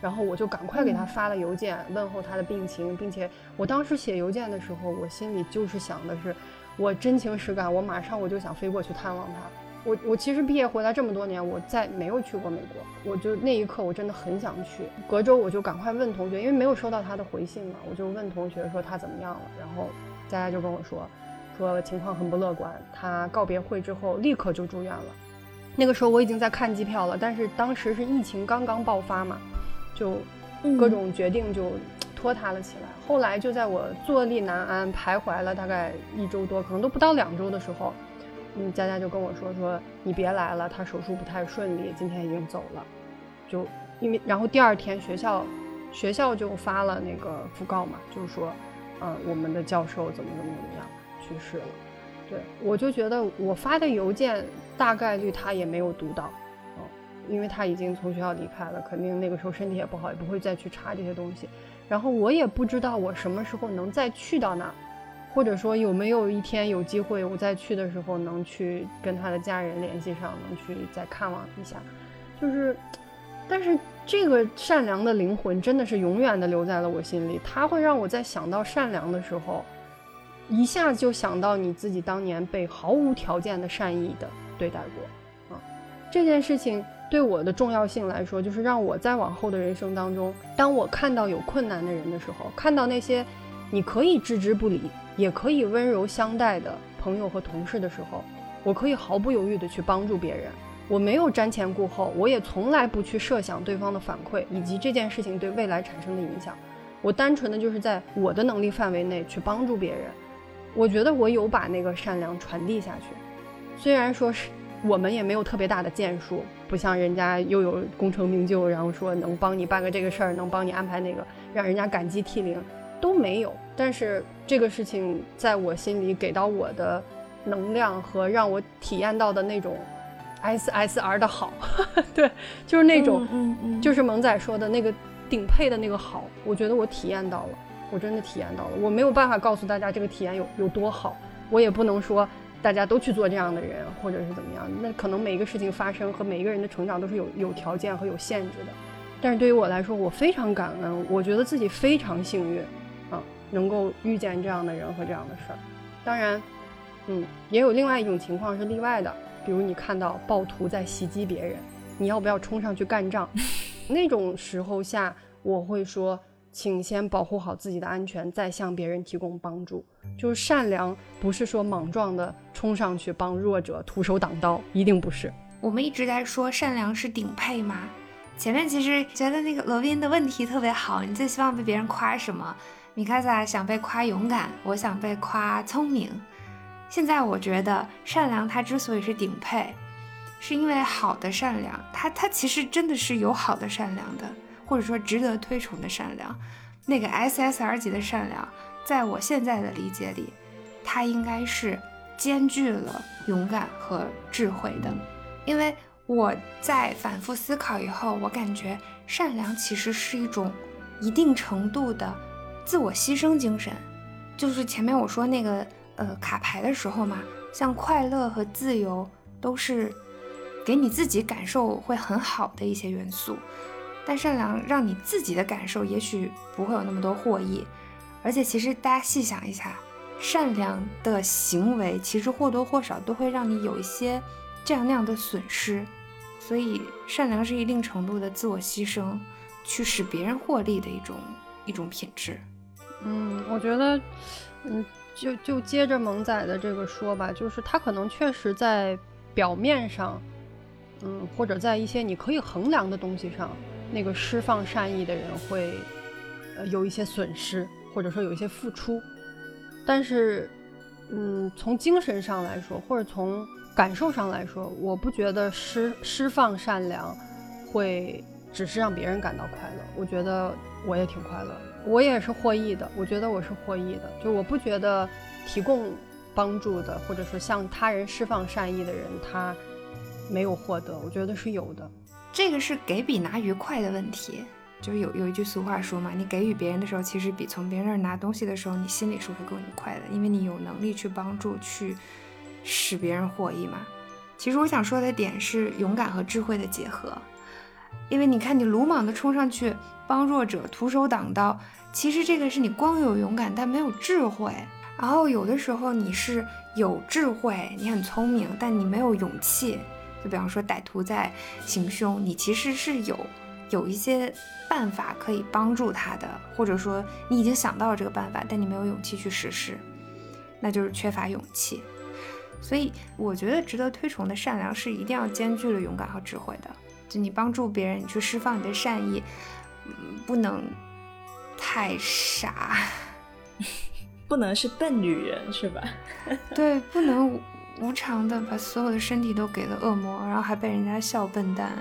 然后我就赶快给他发了邮件，问候他的病情，并且我当时写邮件的时候，我心里就是想的是，我真情实感，我马上我就想飞过去探望他。我我其实毕业回来这么多年，我再没有去过美国，我就那一刻我真的很想去。隔周我就赶快问同学，因为没有收到他的回信嘛，我就问同学说他怎么样了。然后佳佳就跟我说，说情况很不乐观，他告别会之后立刻就住院了。那个时候我已经在看机票了，但是当时是疫情刚刚爆发嘛。就各种决定就拖沓了起来。后来就在我坐立难安、徘徊了大概一周多，可能都不到两周的时候，嗯，佳佳就跟我说说你别来了，他手术不太顺利，今天已经走了。就因为然后第二天学校学校就发了那个讣告嘛，就是说，嗯，我们的教授怎么怎么怎么样去世了。对我就觉得我发的邮件大概率他也没有读到。嗯因为他已经从学校离开了，肯定那个时候身体也不好，也不会再去查这些东西。然后我也不知道我什么时候能再去到那儿，或者说有没有一天有机会我再去的时候能去跟他的家人联系上，能去再看望一下。就是，但是这个善良的灵魂真的是永远的留在了我心里。他会让我在想到善良的时候，一下子就想到你自己当年被毫无条件的善意的对待过啊，这件事情。对我的重要性来说，就是让我在往后的人生当中，当我看到有困难的人的时候，看到那些你可以置之不理，也可以温柔相待的朋友和同事的时候，我可以毫不犹豫的去帮助别人。我没有瞻前顾后，我也从来不去设想对方的反馈以及这件事情对未来产生的影响。我单纯的就是在我的能力范围内去帮助别人。我觉得我有把那个善良传递下去，虽然说是。我们也没有特别大的建树，不像人家又有功成名就，然后说能帮你办个这个事儿，能帮你安排那个，让人家感激涕零，都没有。但是这个事情在我心里给到我的能量和让我体验到的那种 SSR 的好，对，就是那种，嗯嗯，就是萌仔说的那个顶配的那个好，我觉得我体验到了，我真的体验到了。我没有办法告诉大家这个体验有有多好，我也不能说。大家都去做这样的人，或者是怎么样，那可能每一个事情发生和每一个人的成长都是有有条件和有限制的。但是对于我来说，我非常感恩，我觉得自己非常幸运，啊，能够遇见这样的人和这样的事儿。当然，嗯，也有另外一种情况是例外的，比如你看到暴徒在袭击别人，你要不要冲上去干仗？那种时候下，我会说，请先保护好自己的安全，再向别人提供帮助。就是善良，不是说莽撞的冲上去帮弱者徒手挡刀，一定不是。我们一直在说善良是顶配嘛，前面其实觉得那个罗宾的问题特别好，你最希望被别人夸什么？米卡萨想被夸勇敢，我想被夸聪明。现在我觉得善良它之所以是顶配，是因为好的善良，它它其实真的是有好的善良的，或者说值得推崇的善良。那个 SSR 级的善良。在我现在的理解里，它应该是兼具了勇敢和智慧的。因为我在反复思考以后，我感觉善良其实是一种一定程度的自我牺牲精神。就是前面我说那个呃卡牌的时候嘛，像快乐和自由都是给你自己感受会很好的一些元素，但善良让你自己的感受也许不会有那么多获益。而且，其实大家细想一下，善良的行为其实或多或少都会让你有一些这样那样的损失。所以，善良是一定程度的自我牺牲，去使别人获利的一种一种品质。嗯，我觉得，嗯，就就接着萌仔的这个说吧，就是他可能确实在表面上，嗯，或者在一些你可以衡量的东西上，那个释放善意的人会，呃，有一些损失。或者说有一些付出，但是，嗯，从精神上来说，或者从感受上来说，我不觉得释释放善良会只是让别人感到快乐。我觉得我也挺快乐，我也是获益的。我觉得我是获益的，就我不觉得提供帮助的，或者说向他人释放善意的人，他没有获得。我觉得是有的。这个是给比拿愉快的问题。就是有有一句俗话说嘛，你给予别人的时候，其实比从别人那儿拿东西的时候，你心里是会更愉快的，因为你有能力去帮助，去使别人获益嘛。其实我想说的点是勇敢和智慧的结合，因为你看你鲁莽的冲上去帮弱者，徒手挡刀，其实这个是你光有勇敢但没有智慧。然后有的时候你是有智慧，你很聪明，但你没有勇气。就比方说歹徒在行凶，你其实是有。有一些办法可以帮助他的，或者说你已经想到了这个办法，但你没有勇气去实施，那就是缺乏勇气。所以我觉得值得推崇的善良是一定要兼具了勇敢和智慧的。就你帮助别人，你去释放你的善意，不能太傻，不能是笨女人，是吧？对，不能无偿的把所有的身体都给了恶魔，然后还被人家笑笨蛋。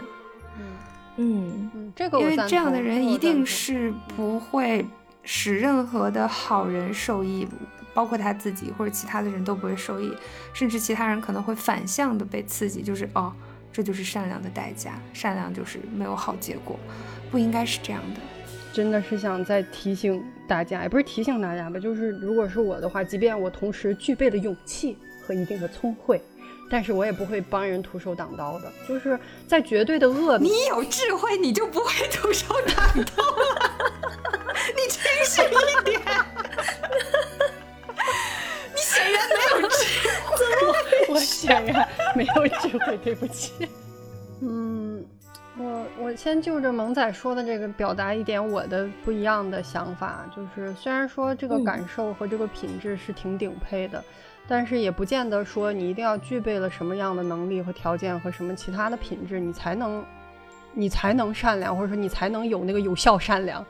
嗯嗯，这个因为这样的人一定是不会使任何的好人受益，包括他自己或者其他的人都不会受益，甚至其他人可能会反向的被刺激，就是哦，这就是善良的代价，善良就是没有好结果，不应该是这样的。真的是想再提醒大家，也不是提醒大家吧，就是如果是我的话，即便我同时具备了勇气和一定的聪慧。但是我也不会帮人徒手挡刀的，就是在绝对的恶。你有智慧，你就不会徒手挡刀了。你清醒一点。你显然没有智慧。我显然没有智慧，对不起。嗯，我我先就着萌仔说的这个表达一点我的不一样的想法，就是虽然说这个感受和这个品质是挺顶配的。但是也不见得说你一定要具备了什么样的能力和条件和什么其他的品质，你才能，你才能善良，或者说你才能有那个有效善良。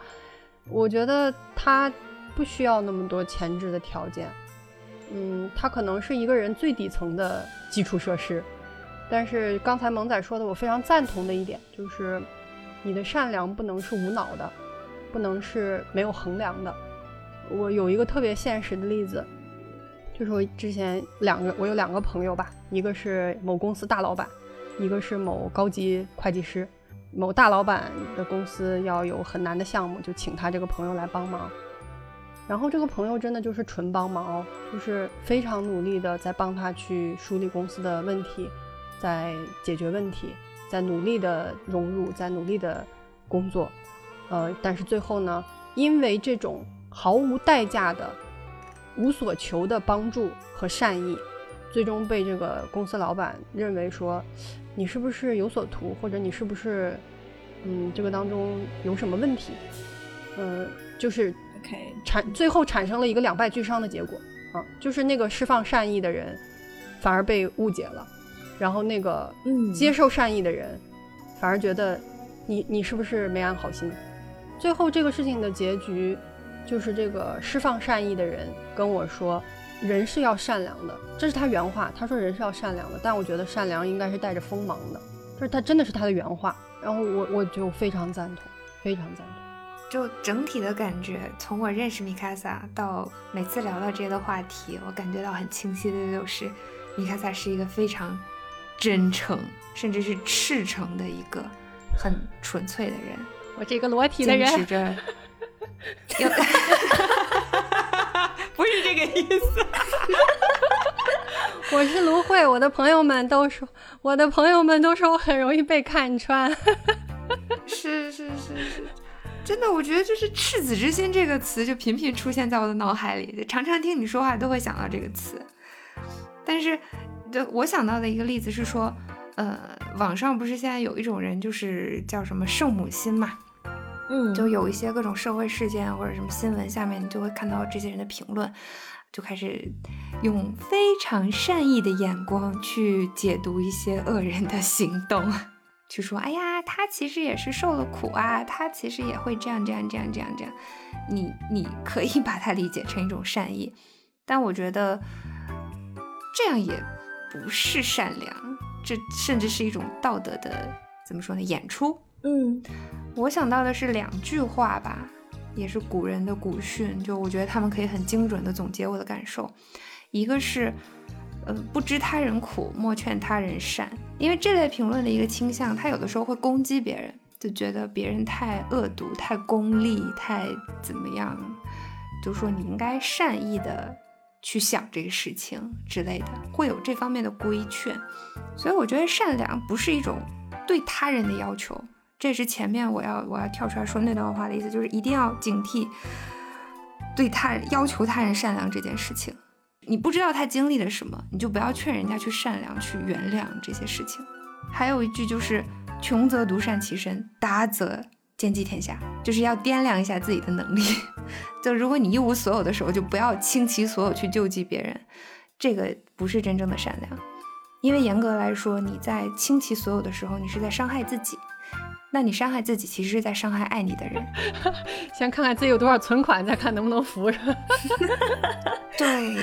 我觉得他不需要那么多前置的条件，嗯，他可能是一个人最底层的基础设施。但是刚才萌仔说的，我非常赞同的一点就是，你的善良不能是无脑的，不能是没有衡量的。我有一个特别现实的例子。就是我之前两个，我有两个朋友吧，一个是某公司大老板，一个是某高级会计师。某大老板的公司要有很难的项目，就请他这个朋友来帮忙。然后这个朋友真的就是纯帮忙，就是非常努力的在帮他去梳理公司的问题，在解决问题，在努力的融入，在努力的工作。呃，但是最后呢，因为这种毫无代价的、无所求的帮助和善意，最终被这个公司老板认为说，你是不是有所图，或者你是不是，嗯，这个当中有什么问题？嗯，就是 OK。产最后产生了一个两败俱伤的结果啊，就是那个释放善意的人反而被误解了，然后那个接受善意的人反而觉得你你是不是没安好心？最后这个事情的结局就是这个释放善意的人跟我说，人是要善良的，这是他原话，他说人是要善良的，但我觉得善良应该是带着锋芒的，就是他真的是他的原话，然后我我就非常赞同，非常赞同。就整体的感觉，从我认识米卡萨到每次聊到这个话题，我感觉到很清晰的就是，米卡萨是一个非常真诚，甚至是赤诚的一个很纯粹的人。我这个裸体的人，坚持着，不是这个意思。我是芦荟，我的朋友们都说，我的朋友们都说我很容易被看穿。是是是是。真的，我觉得就是“赤子之心”这个词就频频出现在我的脑海里，常常听你说话都会想到这个词。但是，就我想到的一个例子是说，呃，网上不是现在有一种人，就是叫什么“圣母心”嘛，嗯，就有一些各种社会事件或者什么新闻下面，你就会看到这些人的评论，就开始用非常善意的眼光去解读一些恶人的行动。去说，哎呀，他其实也是受了苦啊，他其实也会这样这样这样这样这样。你你可以把它理解成一种善意，但我觉得这样也不是善良，这甚至是一种道德的怎么说呢？演出。嗯，我想到的是两句话吧，也是古人的古训，就我觉得他们可以很精准的总结我的感受。一个是。呃，不知他人苦，莫劝他人善。因为这类评论的一个倾向，他有的时候会攻击别人，就觉得别人太恶毒、太功利、太怎么样，就说你应该善意的去想这个事情之类的，会有这方面的规劝。所以我觉得善良不是一种对他人的要求，这是前面我要我要跳出来说那段话的意思，就是一定要警惕对他要求他人善良这件事情。你不知道他经历了什么，你就不要劝人家去善良、去原谅这些事情。还有一句就是“穷则独善其身，达则兼济天下”，就是要掂量一下自己的能力。就如果你一无所有的时候，就不要倾其所有去救济别人，这个不是真正的善良。因为严格来说，你在倾其所有的时候，你是在伤害自己。那你伤害自己，其实是在伤害爱你的人。先看看自己有多少存款，再看能不能扶着。对，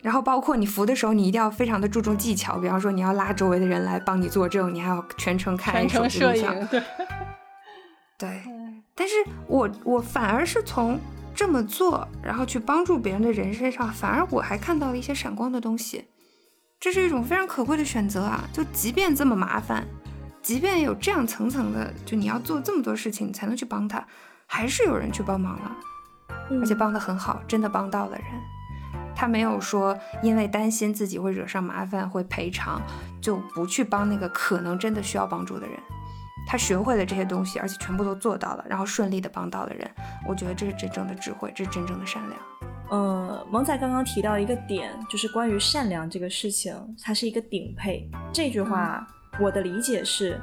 然后包括你扶的时候，你一定要非常的注重技巧。比方说，你要拉周围的人来帮你作证，你还要全程看全程摄影。对，对。但是我我反而是从这么做，然后去帮助别人的人身上，反而我还看到了一些闪光的东西。这是一种非常可贵的选择啊！就即便这么麻烦。即便有这样层层的，就你要做这么多事情才能去帮他，还是有人去帮忙了，而且帮得很好，真的帮到了人。他没有说因为担心自己会惹上麻烦会赔偿，就不去帮那个可能真的需要帮助的人。他学会了这些东西，而且全部都做到了，然后顺利的帮到了人。我觉得这是真正的智慧，这是真正的善良。嗯，萌仔刚刚提到一个点，就是关于善良这个事情，它是一个顶配。这句话。我的理解是，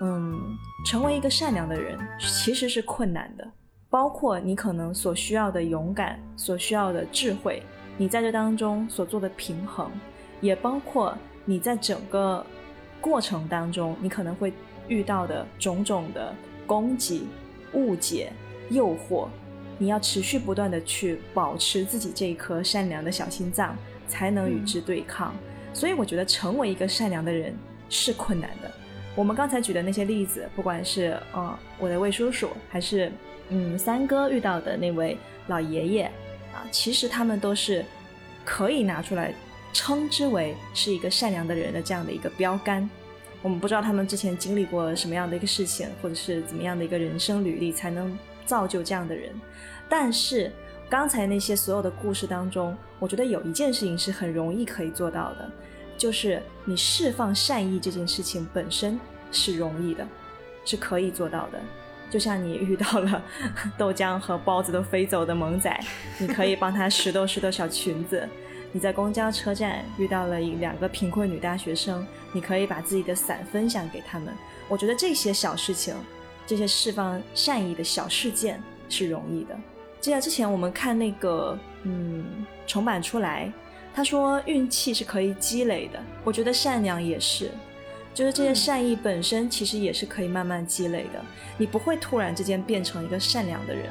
嗯，成为一个善良的人其实是困难的，包括你可能所需要的勇敢，所需要的智慧，你在这当中所做的平衡，也包括你在整个过程当中你可能会遇到的种种的攻击、误解、诱惑，你要持续不断的去保持自己这一颗善良的小心脏，才能与之对抗。所以我觉得成为一个善良的人。是困难的。我们刚才举的那些例子，不管是呃我的魏叔叔，还是嗯三哥遇到的那位老爷爷啊，其实他们都是可以拿出来称之为是一个善良的人的这样的一个标杆。我们不知道他们之前经历过什么样的一个事情，或者是怎么样的一个人生履历，才能造就这样的人。但是刚才那些所有的故事当中，我觉得有一件事情是很容易可以做到的，就是你释放善意这件事情本身是容易的，是可以做到的。就像你遇到了豆浆和包子都飞走的萌仔，你可以帮他拾掇拾掇小裙子；你在公交车站遇到了一两个贫困女大学生，你可以把自己的伞分享给他们。我觉得这些小事情，这些释放善意的小事件是容易的。记得之前我们看那个，嗯，重版出来，他说运气是可以积累的。我觉得善良也是，就是这些善意本身其实也是可以慢慢积累的。你不会突然之间变成一个善良的人，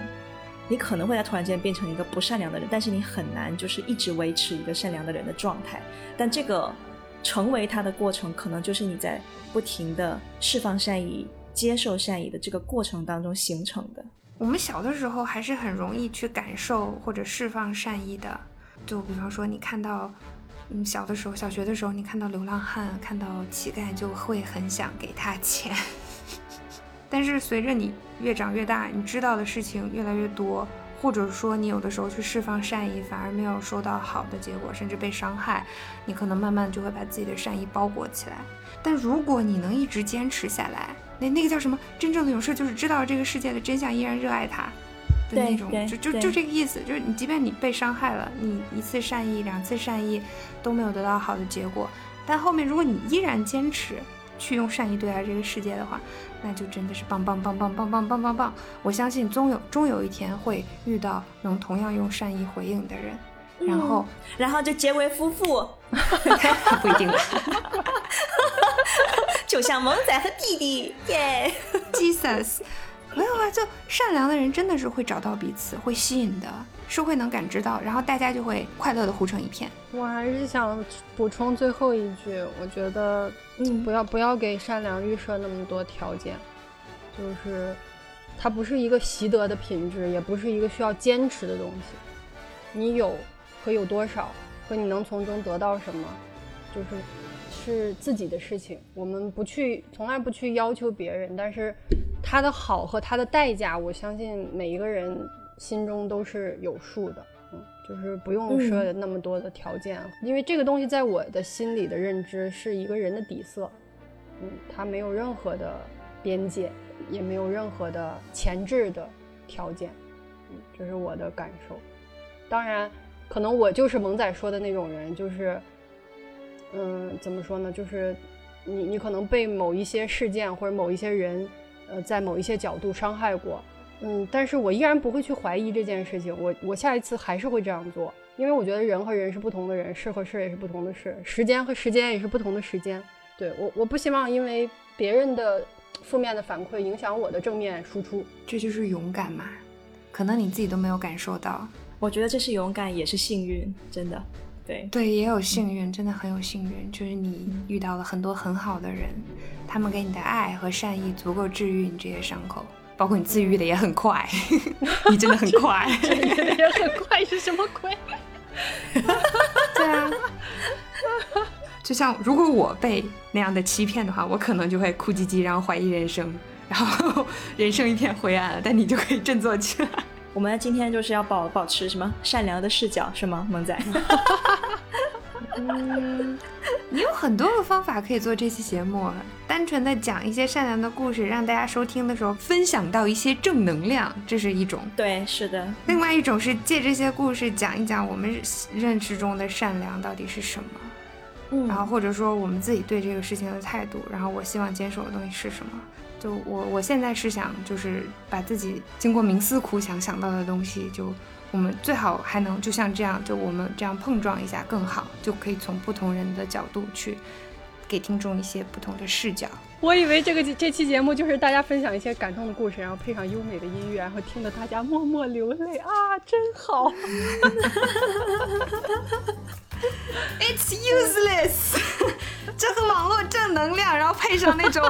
你可能会在突然间变成一个不善良的人，但是你很难就是一直维持一个善良的人的状态。但这个成为他的过程，可能就是你在不停的释放善意、接受善意的这个过程当中形成的。我们小的时候还是很容易去感受或者释放善意的，就比方说你看到，嗯，小的时候，小学的时候，你看到流浪汉，看到乞丐，就会很想给他钱。但是随着你越长越大，你知道的事情越来越多，或者说你有的时候去释放善意，反而没有收到好的结果，甚至被伤害，你可能慢慢就会把自己的善意包裹起来。但如果你能一直坚持下来，那那个叫什么？真正的勇士就是知道这个世界的真相，依然热爱它的那种，就就就这个意思。就是你，即便你被伤害了，你一次善意、两次善意都没有得到好的结果，但后面如果你依然坚持去用善意对待这个世界的话，那就真的是棒棒棒棒棒棒棒棒棒！我相信终有终有一天会遇到能同样用善意回应的人，然后然后就结为夫妇，不一定了。就像萌仔和弟弟，耶，Jesus，没有啊，就善良的人真的是会找到彼此，会吸引的，是会能感知到，然后大家就会快乐的糊成一片。我还是想补充最后一句，我觉得，嗯，不要不要给善良预设那么多条件，就是它不是一个习得的品质，也不是一个需要坚持的东西，你有和有多少，和你能从中得到什么，就是。是自己的事情，我们不去，从来不去要求别人。但是，他的好和他的代价，我相信每一个人心中都是有数的。嗯，就是不用设那么多的条件，因为这个东西在我的心里的认知是一个人的底色。嗯，他没有任何的边界，也没有任何的前置的条件。嗯，这是我的感受。当然，可能我就是萌仔说的那种人，就是。嗯，怎么说呢？就是你，你可能被某一些事件或者某一些人，呃，在某一些角度伤害过。嗯，但是我依然不会去怀疑这件事情。我，我下一次还是会这样做，因为我觉得人和人是不同的人，事和事也是不同的事，时间和时间也是不同的时间。对我，我不希望因为别人的负面的反馈影响我的正面输出。这就是勇敢嘛？可能你自己都没有感受到。我觉得这是勇敢，也是幸运，真的。对对，也有幸运，真的很有幸运，就是你遇到了很多很好的人，他们给你的爱和善意足够治愈你这些伤口，包括你自愈的也很快，你真的很快，也很快是什么鬼？对啊，就像如果我被那样的欺骗的话，我可能就会哭唧唧，然后怀疑人生，然后人生一片灰暗了，但你就可以振作起来。我们今天就是要保保持什么善良的视角是吗，萌仔？嗯，你 有很多个方法可以做这期节目，单纯的讲一些善良的故事，让大家收听的时候分享到一些正能量，这是一种。对，是的。另外一种是借这些故事讲一讲我们认识中的善良到底是什么，嗯，然后或者说我们自己对这个事情的态度，然后我希望坚守的东西是什么。就我我现在是想，就是把自己经过冥思苦想想到的东西，就我们最好还能就像这样，就我们这样碰撞一下更好，就可以从不同人的角度去给听众一些不同的视角。我以为这个这期节目就是大家分享一些感动的故事，然后配上优美的音乐，然后听得大家默默流泪啊，真好。It's useless，这和网络正能量，然后配上那种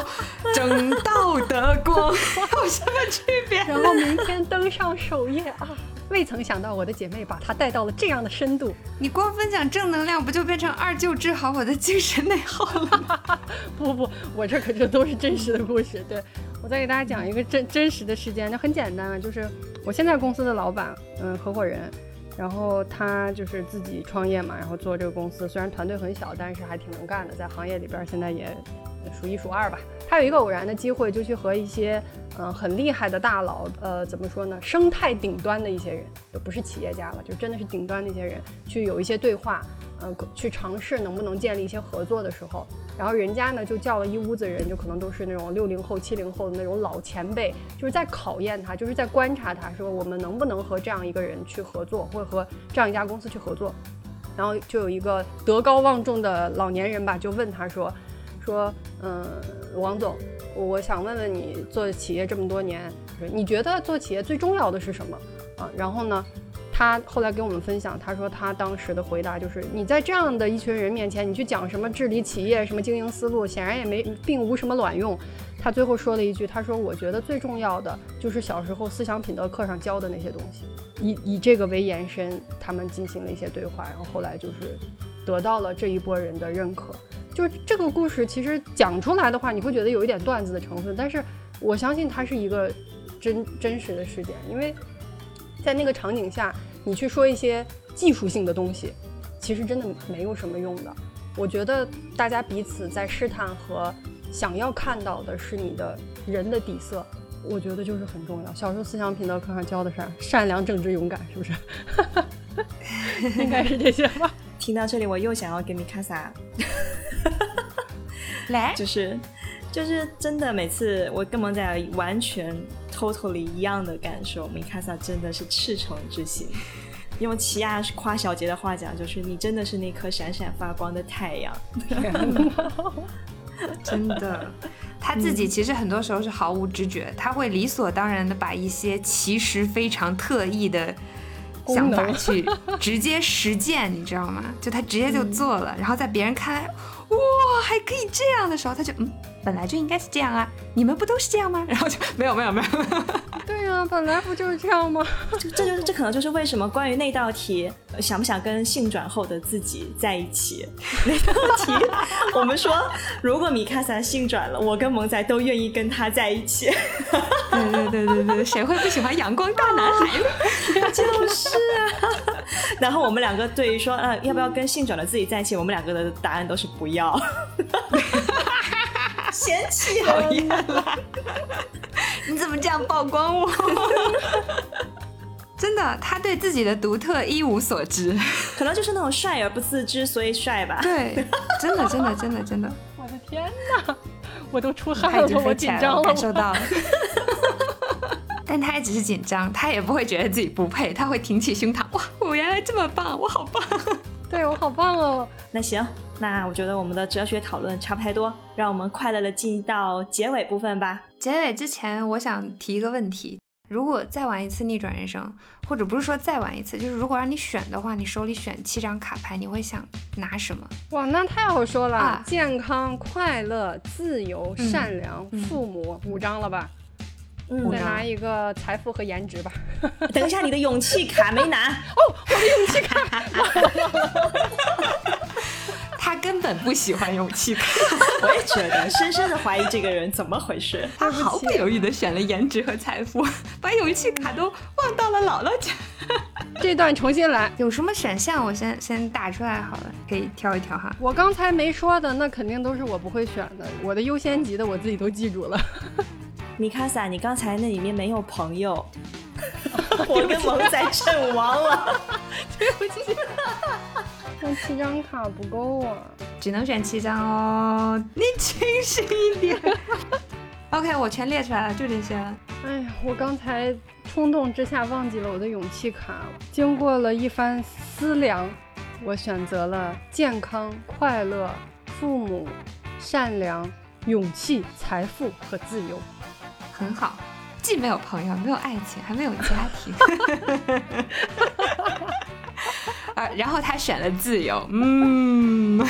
正道的光，有什么区别？然后明天登上首页啊！未曾想到我的姐妹把它带到了这样的深度。你光分享正能量，不就变成二舅治好我的精神内耗了吗？不不，我这可就都是真实的故事。对我再给大家讲一个真真实的事件，就很简单啊，就是我现在公司的老板，嗯，合伙人，然后他就是自己创业嘛，然后做这个公司，虽然团队很小，但是还挺能干的，在行业里边现在也数一数二吧。他有一个偶然的机会，就去和一些嗯很厉害的大佬，呃，怎么说呢，生态顶端的一些人，就不是企业家了，就真的是顶端的一些人，去有一些对话。嗯，去尝试能不能建立一些合作的时候，然后人家呢就叫了一屋子人，就可能都是那种六零后、七零后的那种老前辈，就是在考验他，就是在观察他，说我们能不能和这样一个人去合作，或者和这样一家公司去合作。然后就有一个德高望重的老年人吧，就问他说，说，嗯，王总，我想问问你，做企业这么多年，你觉得做企业最重要的是什么啊？然后呢？他后来跟我们分享，他说他当时的回答就是：你在这样的一群人面前，你去讲什么治理企业、什么经营思路，显然也没并无什么卵用。他最后说了一句，他说：“我觉得最重要的就是小时候思想品德课上教的那些东西。”以以这个为延伸，他们进行了一些对话，然后后来就是得到了这一波人的认可。就是这个故事其实讲出来的话，你会觉得有一点段子的成分，但是我相信它是一个真真实的事件，因为在那个场景下。你去说一些技术性的东西，其实真的没有什么用的。我觉得大家彼此在试探和想要看到的是你的人的底色，我觉得就是很重要。小时候思想品德课上教的是？善良、正直、勇敢，是不是？应该是这些吧。听到这里，我又想要给米卡萨，来，就是 就是真的，每次我跟萌仔完全。totally 一样的感受，米卡萨真的是赤诚之心。用齐亚夸小杰的话讲，就是你真的是那颗闪闪发光的太阳。真的，他自己其实很多时候是毫无知觉，他会理所当然的把一些其实非常特异的想法去直接实践，你知道吗？就他直接就做了，然后在别人看来，哇，还可以这样的时候，他就嗯。本来就应该是这样啊，你们不都是这样吗？然后就没有没有没有，对啊，本来不就是这样吗？这这就是这可能就是为什么关于那道题，想不想跟性转后的自己在一起？那道题，我们说如果米卡萨性转了，我跟萌仔都愿意跟他在一起。对对对对对，谁会不喜欢阳光大男孩呢？就是啊。然后我们两个对于说，呃，要不要跟性转的自己在一起？我们两个的答案都是不要。嫌弃讨厌了，你怎么这样曝光我？真的，他对自己的独特一无所知，可能就是那种帅而不自知，所以帅吧。对，真的，真的，真的，真的。我的天哪，我都出汗了，我紧张了，感受到了。但他也只是紧张，他也不会觉得自己不配，他会挺起胸膛，哇，我原来这么棒，我好棒。对我好棒哦。那行。那我觉得我们的哲学讨论差不太多，让我们快乐的进到结尾部分吧。结尾之前，我想提一个问题：如果再玩一次逆转人生，或者不是说再玩一次，就是如果让你选的话，你手里选七张卡牌，你会想拿什么？哇，那太好说了，健康、快乐、自由、善良、父母，五张了吧？嗯，再拿一个财富和颜值吧。等一下，你的勇气卡没拿 哦，我的勇气卡。他根本不喜欢勇气卡，我也觉得，深深的怀疑这个人怎么回事。他毫不犹豫的选了颜值和财富，把勇气卡都忘到了姥姥家。这段重新来，有什么选项？我先先打出来好了，可以挑一挑哈。我刚才没说的，那肯定都是我不会选的。我的优先级的我自己都记住了。米卡萨，你刚才那里面没有朋友，我跟萌仔阵亡了，对不起。那七张卡不够啊，只能选七张哦。你清醒一点。OK，我全列出来了，就这些了。哎呀，我刚才冲动之下忘记了我的勇气卡。经过了一番思量，我选择了健康、快乐、父母、善良、勇气、财富和自由。很好，既没有朋友，没有爱情，还没有家庭。啊，然后他选了自由，嗯，没有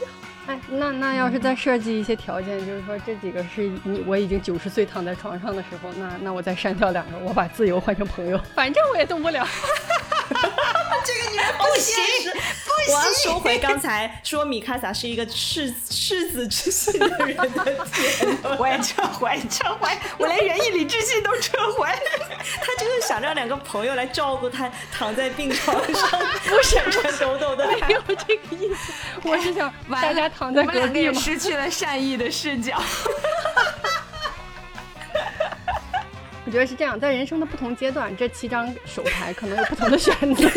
家。哎，那那要是再设计一些条件，就是说这几个是你我已经九十岁躺在床上的时候，那那我再删掉两个，我把自由换成朋友，反正我也动不了。这个女人不行，不行，我要收回刚才说米卡萨是一个赤赤子之心的人的 天，我也撤回，撤回，我连仁义礼智信都撤回。他就是想让两个朋友来照顾他，躺在病床上，不闪闪抖抖的。没有这个意思，我是想大家躺在隔壁嘛。失去了善意的视角。我觉得是这样，在人生的不同阶段，这七张手牌可能有不同的选择。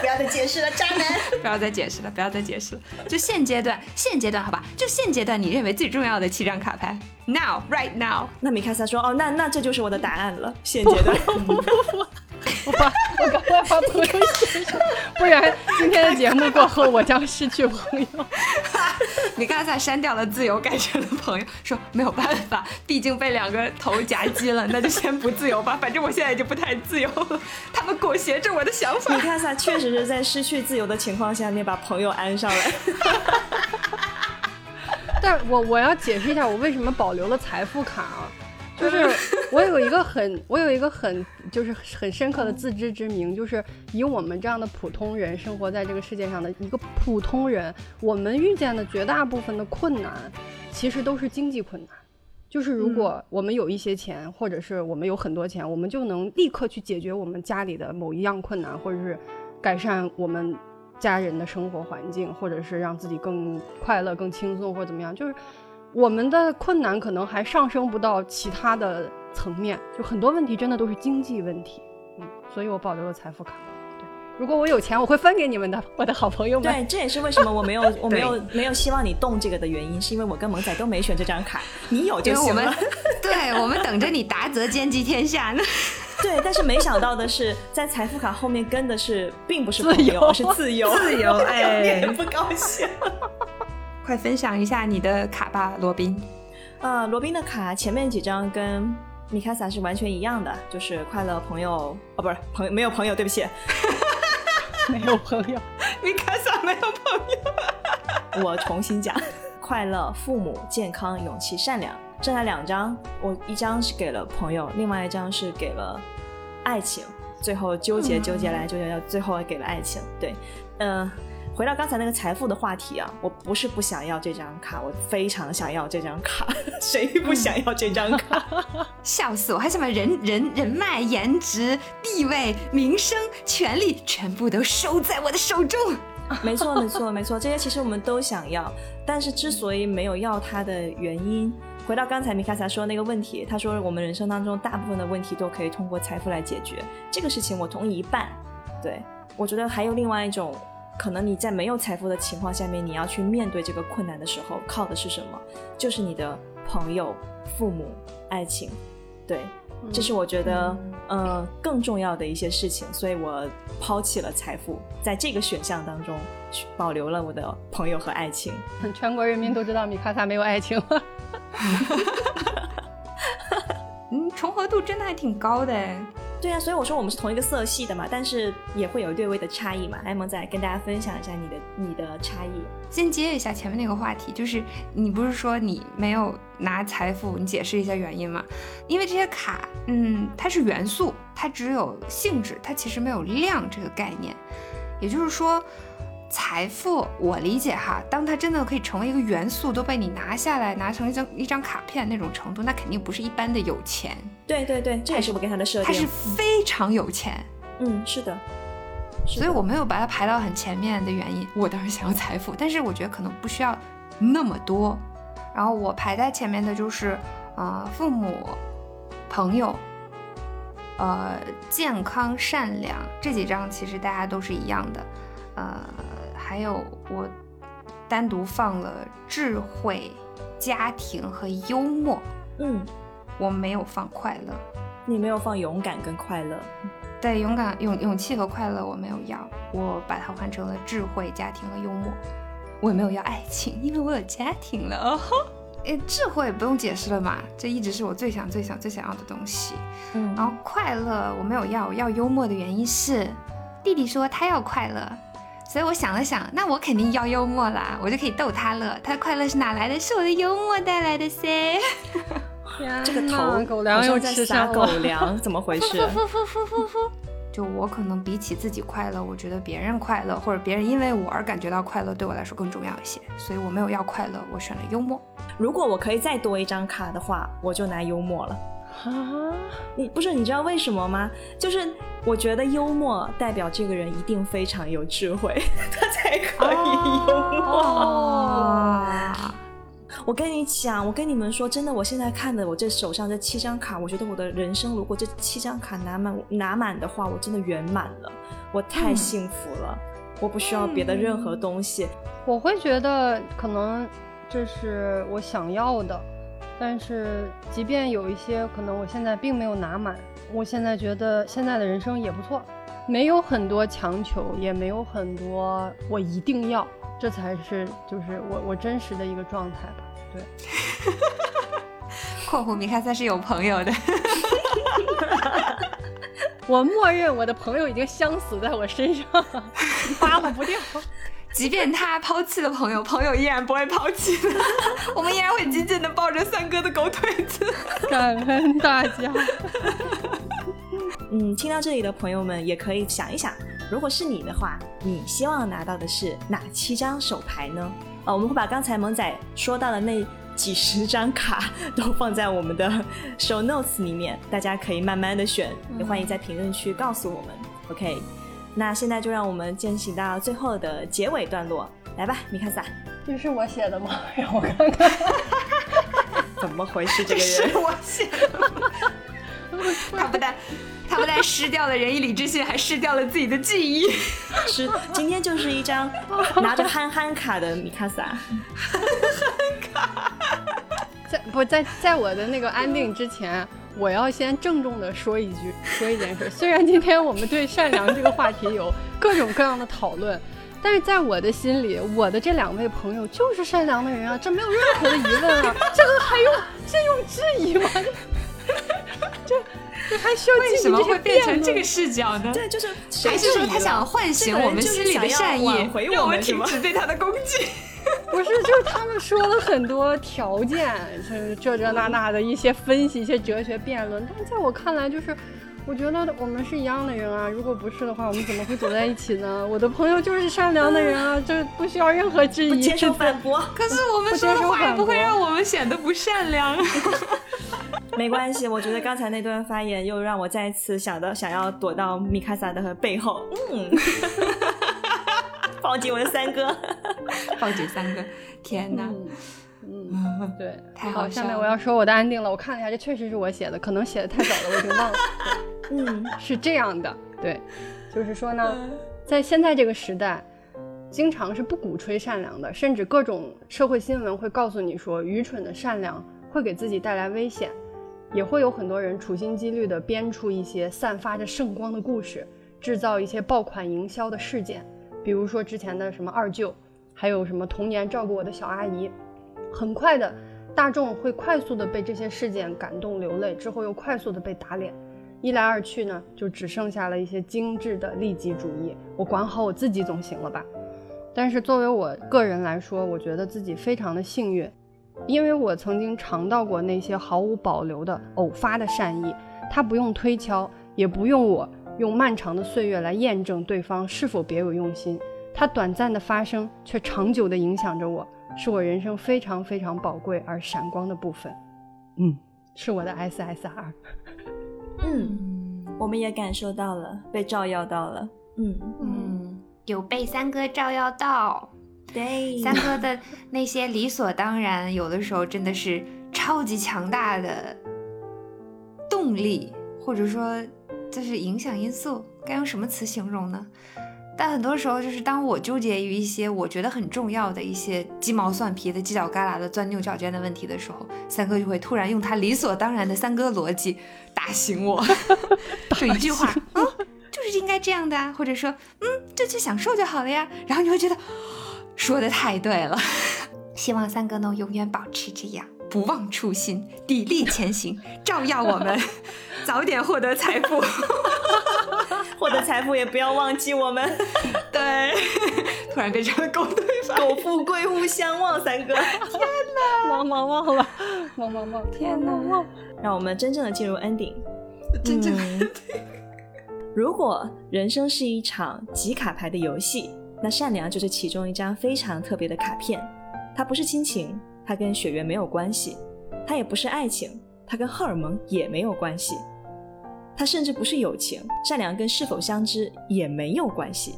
不要再解释了，渣男！不要再解释了，不要再解释了。就现阶段，现阶段好吧，就现阶段你认为最重要的七张卡牌，now right now。那米卡萨说，哦，那那这就是我的答案了，现阶段。我把我赶快把朋友写上，不然今天的节目过后，我将失去朋友。你刚才删掉了自由，改成了朋友，说没有办法，毕竟被两个头夹击了，那就先不自由吧。反正我现在就不太自由了，他们裹挟着我的想法。米卡萨确实是在失去自由的情况下面把朋友安上来。但我我要解释一下，我为什么保留了财富卡啊？就是我有一个很，我有一个很，就是很深刻的自知之明，就是以我们这样的普通人生活在这个世界上的一个普通人，我们遇见的绝大部分的困难，其实都是经济困难。就是如果我们有一些钱，或者是我们有很多钱，我们就能立刻去解决我们家里的某一样困难，或者是改善我们家人的生活环境，或者是让自己更快乐、更轻松，或者怎么样，就是。我们的困难可能还上升不到其他的层面，就很多问题真的都是经济问题，嗯，所以我保留了财富卡。对，如果我有钱，我会分给你们的，我的好朋友们。对，这也是为什么我没有，我没有，没有希望你动这个的原因，是因为我跟萌仔都没选这张卡，你有就行了。对，我们等着你达则兼济天下呢。对，但是没想到的是，在财富卡后面跟的是，并不是朋友，而是自由，自由，哎，不高兴。快分享一下你的卡吧，罗宾。呃，罗宾的卡前面几张跟米卡萨是完全一样的，就是快乐朋友哦，不是朋友，没有朋友，对不起，没有朋友，米卡萨没有朋友。我重新讲，快乐、父母、健康、勇气、善良，剩下两张，我一张是给了朋友，另外一张是给了爱情，最后纠结纠结来纠结到最后给了爱情。对，嗯。回到刚才那个财富的话题啊，我不是不想要这张卡，我非常想要这张卡，谁不想要这张卡？笑死我！还想把人人人脉、颜值、地位、名声、权利，全部都收在我的手中。没错，没错，没错，这些其实我们都想要，但是之所以没有要它的原因，回到刚才米卡萨说那个问题，他说我们人生当中大部分的问题都可以通过财富来解决，这个事情我同意一半。对我觉得还有另外一种。可能你在没有财富的情况下面，你要去面对这个困难的时候，靠的是什么？就是你的朋友、父母、爱情。对，这是我觉得，嗯，更重要的一些事情。所以我抛弃了财富，在这个选项当中，保留了我的朋友和爱情。全国人民都知道米卡萨没有爱情了。嗯，重合度真的还挺高的。对啊，所以我说我们是同一个色系的嘛，但是也会有略微的差异嘛。来，萌仔跟大家分享一下你的你的差异。先接一下前面那个话题，就是你不是说你没有拿财富，你解释一下原因吗？因为这些卡，嗯，它是元素，它只有性质，它其实没有量这个概念。也就是说。财富，我理解哈，当它真的可以成为一个元素，都被你拿下来，拿成一张一张卡片那种程度，那肯定不是一般的有钱。对对对，这也是我给他的设定。他是非常有钱。嗯，是的。所以我没有把它排到很前面的原因，我当然想要财富，但是我觉得可能不需要那么多。然后我排在前面的就是，呃，父母、朋友、呃，健康、善良这几张，其实大家都是一样的，呃。还有我单独放了智慧、家庭和幽默。嗯，我没有放快乐。你没有放勇敢跟快乐？对，勇敢、勇勇气和快乐我没有要，我把它换成了智慧、家庭和幽默。我也没有要爱情，因为我有家庭了。哦 诶，智慧不用解释了嘛，这一直是我最想、最想、最想要的东西。嗯，然后快乐我没有要，要幽默的原因是弟弟说他要快乐。所以我想了想，那我肯定要幽默啦，我就可以逗他乐。他的快乐是哪来的？是我的幽默带来的噻。这个头狗粮又在撒狗粮，怎么回事？就我可能比起自己快乐，我觉得别人快乐，或者别人因为我而感觉到快乐，对我来说更重要一些。所以我没有要快乐，我选了幽默。如果我可以再多一张卡的话，我就拿幽默了。啊，你不是你知道为什么吗？就是我觉得幽默代表这个人一定非常有智慧，他才可以幽默。我跟你讲，我跟你们说，真的，我现在看的我这手上这七张卡，我觉得我的人生如果这七张卡拿满拿满的话，我真的圆满了，我太幸福了，我不需要别的任何东西。我会觉得可能这是我想要的，但是即便有一些可能我现在并没有拿满，我现在觉得现在的人生也不错，没有很多强求，也没有很多我一定要，这才是就是我我真实的一个状态吧。对，括弧米卡萨是有朋友的，我默认我的朋友已经相死在我身上，扒拉不掉。即便他抛弃了朋友，朋友依然不会抛弃的，我们依然会紧紧的抱着三哥的狗腿子。感恩大家。嗯，听到这里的朋友们也可以想一想，如果是你的话，你希望拿到的是哪七张手牌呢？呃，我们会把刚才萌仔说到的那几十张卡都放在我们的 show notes 里面，大家可以慢慢的选，也欢迎在评论区告诉我们。OK，那现在就让我们进行到最后的结尾段落，来吧，米卡萨。这是我写的吗？让我看看，怎么回事？这个人是我写的。他不但他不但失掉了仁义礼智信，还失掉了自己的记忆。是，今天就是一张拿着憨憨卡的米卡萨。憨憨卡，在不在在我的那个安定之前，我要先郑重的说一句，说一件事。虽然今天我们对善良这个话题有各种各样的讨论，但是在我的心里，我的这两位朋友就是善良的人啊，这没有任何的疑问啊，这个还用这用质疑吗？这 这还需要为什么会变成这个视角呢？对，就是还是说他想唤醒我们心里的善意，让我们停止对他的攻击？不是，就是他们说了很多条件，就是这这那那的一些分析，一些哲学辩论。但在我看来，就是我觉得我们是一样的人啊。如果不是的话，我们怎么会走在一起呢？我的朋友就是善良的人啊，这不需要任何质疑。不接受反驳。可是我们说的话也不会让我们显得不善良。没关系，我觉得刚才那段发言又让我再次想到想要躲到米卡萨的背后，嗯，抱紧我的三哥，抱紧三哥，天哪，嗯，对，太好。下面我要说我的安定了，我看了一下，这确实是我写的，可能写的太早了，我已经忘了。嗯，是这样的，对，就是说呢，在现在这个时代，经常是不鼓吹善良的，甚至各种社会新闻会告诉你说，愚蠢的善良会给自己带来危险。也会有很多人处心积虑地编出一些散发着圣光的故事，制造一些爆款营销的事件，比如说之前的什么二舅，还有什么童年照顾我的小阿姨。很快的，大众会快速的被这些事件感动流泪，之后又快速的被打脸。一来二去呢，就只剩下了一些精致的利己主义。我管好我自己总行了吧？但是作为我个人来说，我觉得自己非常的幸运。因为我曾经尝到过那些毫无保留的偶发的善意，它不用推敲，也不用我用漫长的岁月来验证对方是否别有用心，它短暂的发生却长久的影响着我，是我人生非常非常宝贵而闪光的部分。嗯，是我的 SSR。嗯，我们也感受到了，被照耀到了。嗯嗯，有被三哥照耀到。对，三哥的那些理所当然，有的时候真的是超级强大的动力，或者说就是影响因素，该用什么词形容呢？但很多时候，就是当我纠结于一些我觉得很重要的一些鸡毛蒜皮的、犄角旮旯的、钻牛角尖的问题的时候，三哥就会突然用他理所当然的三哥逻辑打醒我，就一句话，嗯，就是应该这样的啊，或者说，嗯，就去享受就好了呀，然后你会觉得。说的太对了，希望三哥能永远保持这样，不忘初心，砥砺前行，照耀我们，早点获得财富，获得财富也不要忘记我们。对，突然变成了狗对法，狗富贵勿相忘。三哥，天哪，忘忘忘了，忘忘忘，天哪，让我们真正的进入 ending，真正的 ending。如果人生是一场集卡牌的游戏，那善良就是其中一张非常特别的卡片。它不是亲情，它跟血缘没有关系；它也不是爱情，它跟荷尔蒙也没有关系；它甚至不是友情，善良跟是否相知也没有关系。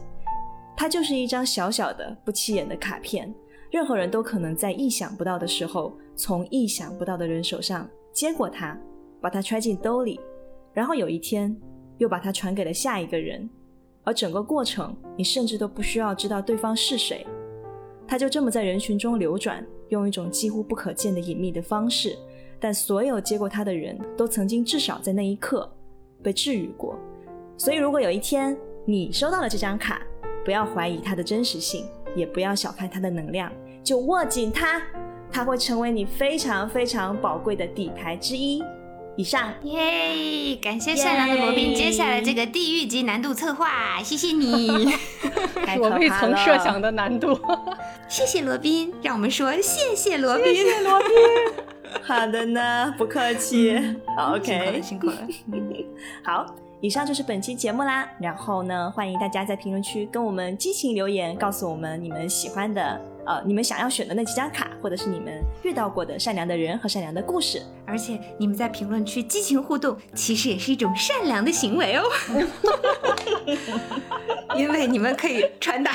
它就是一张小小的、不起眼的卡片，任何人都可能在意想不到的时候，从意想不到的人手上接过它，把它揣进兜里，然后有一天又把它传给了下一个人。而整个过程，你甚至都不需要知道对方是谁，它就这么在人群中流转，用一种几乎不可见的隐秘的方式。但所有接过它的人都曾经至少在那一刻被治愈过。所以，如果有一天你收到了这张卡，不要怀疑它的真实性，也不要小看它的能量，就握紧它，它会成为你非常非常宝贵的底牌之一。以上，耶！感谢善良的罗宾接下来这个地狱级难度策划，谢谢你，是我未曾设想的难度。谢谢罗宾，让我们说谢谢罗宾，谢谢罗宾。好的呢，不客气。好，OK，辛苦了，辛苦了。好，以上就是本期节目啦。然后呢，欢迎大家在评论区跟我们激情留言，告诉我们你们喜欢的。呃，你们想要选的那几张卡，或者是你们遇到过的善良的人和善良的故事，而且你们在评论区激情互动，其实也是一种善良的行为哦。因为你们可以传达，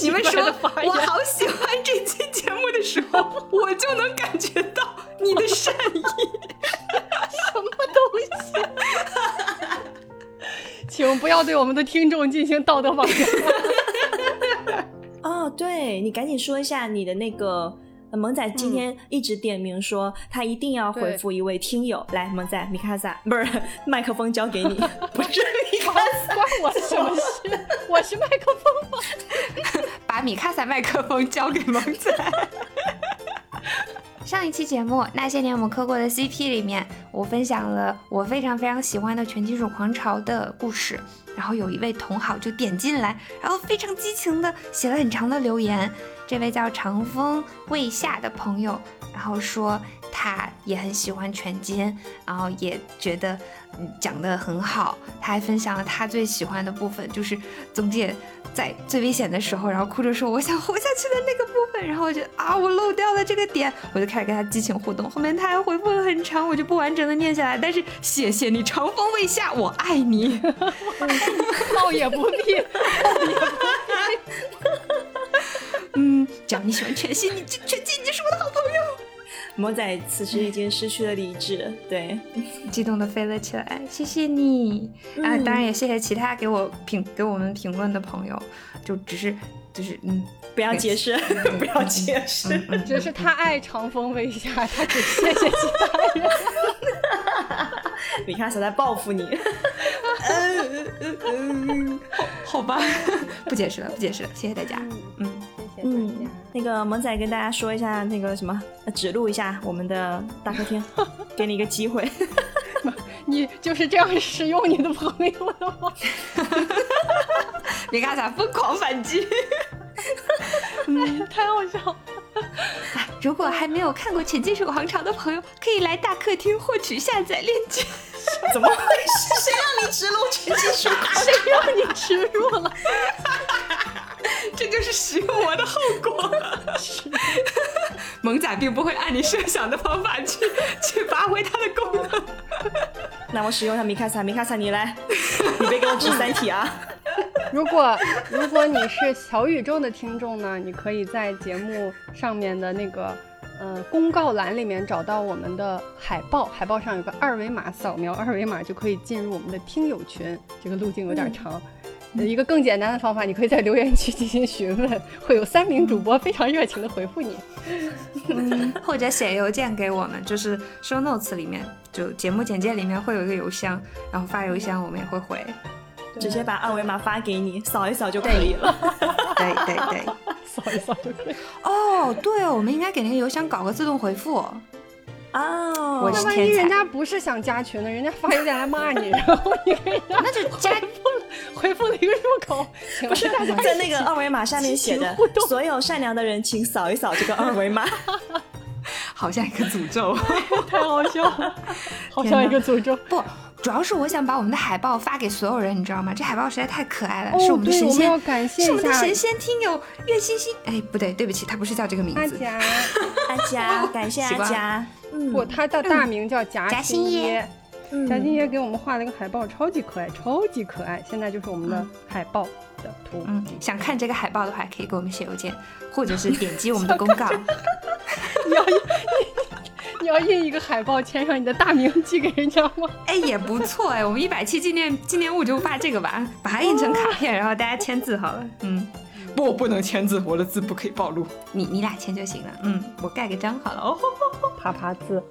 你们说我好喜欢这期节目的时候，我就能感觉到你的善意。什么东西？请不要对我们的听众进行道德绑架。哦，对你赶紧说一下你的那个萌仔今天一直点名说他一定要回复一位听友，来，萌仔米卡萨不是麦克风交给你，不是米卡萨，关我什么事？我是麦克风吗？把米卡萨麦克风交给萌仔。上一期节目《那些年我们磕过的 CP》里面，我分享了我非常非常喜欢的全金属狂潮的故事。然后有一位同好就点进来，然后非常激情的写了很长的留言。这位叫长风未夏的朋友，然后说他也很喜欢全金，然后也觉得嗯讲得很好。他还分享了他最喜欢的部分，就是宗介在最危险的时候，然后哭着说我想活下去的那个部分。然后我就啊，我漏掉了这个点，我就开始跟他激情互动。后面他还回复了很长，我就不完整的念下来。但是谢谢你，长风未夏，我爱你。闹 也不必，闹 也不必。嗯，只要你喜欢全新，你全新你就是我的好朋友。魔仔此时已经失去了理智，对，激动的飞了起来。谢谢你啊，当然也谢谢其他给我评给我们评论的朋友，就只是就是嗯，不要解释，不要解释，只是他爱长风微夏，他只谢谢其他人。米卡萨在报复你。嗯嗯嗯，好好吧，不解释了，不解释了，谢谢大家。嗯，谢谢大家。那个萌仔跟大家说一下，那个什么，指路一下我们的大客厅，给你一个机会。你就是这样使用你的朋友的吗？米卡萨疯狂反击，嗯，太好笑了。如果还没有看过《潜金属狂潮》的朋友，可以来大客厅获取下载链接。怎么回事？谁让你植入《前金属狂潮》？谁让你植入了？这就是使用我的后果。萌仔并不会按你设想的方法去去发挥它的功能。那我使用一下米卡萨，米卡萨你来，你别给我指三体啊！如果如果你是小宇宙的听众呢，你可以在节目上面的那个呃公告栏里面找到我们的海报，海报上有个二维码，扫描二维码就可以进入我们的听友群。这个路径有点长，一个更简单的方法，你可以在留言区进行询问，会有三名主播非常热情的回复你，或者写邮件给我们，就是 show notes 里面就节目简介里面会有一个邮箱，然后发邮箱我们也会回。直接把二维码发给你，扫一扫就可以了。对对对，扫一扫就可以。哦，对哦，我们应该给那个邮箱搞个自动回复。哦，那万一人家不是想加群的，人家发邮件来骂你，然后你给人家那就加回复了一个入口，不是在那个二维码下面写的“所有善良的人，请扫一扫这个二维码”，好像一个诅咒，太好笑了，好像一个诅咒。不。主要是我想把我们的海报发给所有人，你知道吗？这海报实在太可爱了，是我们的，神仙，我们要感谢是我们的神仙听友月星星。哎，不对，对不起，他不是叫这个名字。阿佳，阿佳，感谢阿习惯佳。嗯不，他的大名叫夹夹心心椰嗯夹心椰给我们画了一个海报，超级可爱，超级可爱。现在就是我们的嗯海报的图。嗯，想看这个海报的话，可以给我们写邮件，或者是点击我们的公告。你要印，你要印一个海报，签上你的大名寄给人家吗？哎，也不错哎，我们一百期纪念纪念物就发这个吧，把它印成卡片，然后大家签字好了。嗯，不，我不能签字，我的字不可以暴露。你你俩签就行了。嗯，我盖个章好了。哦，啪啪字，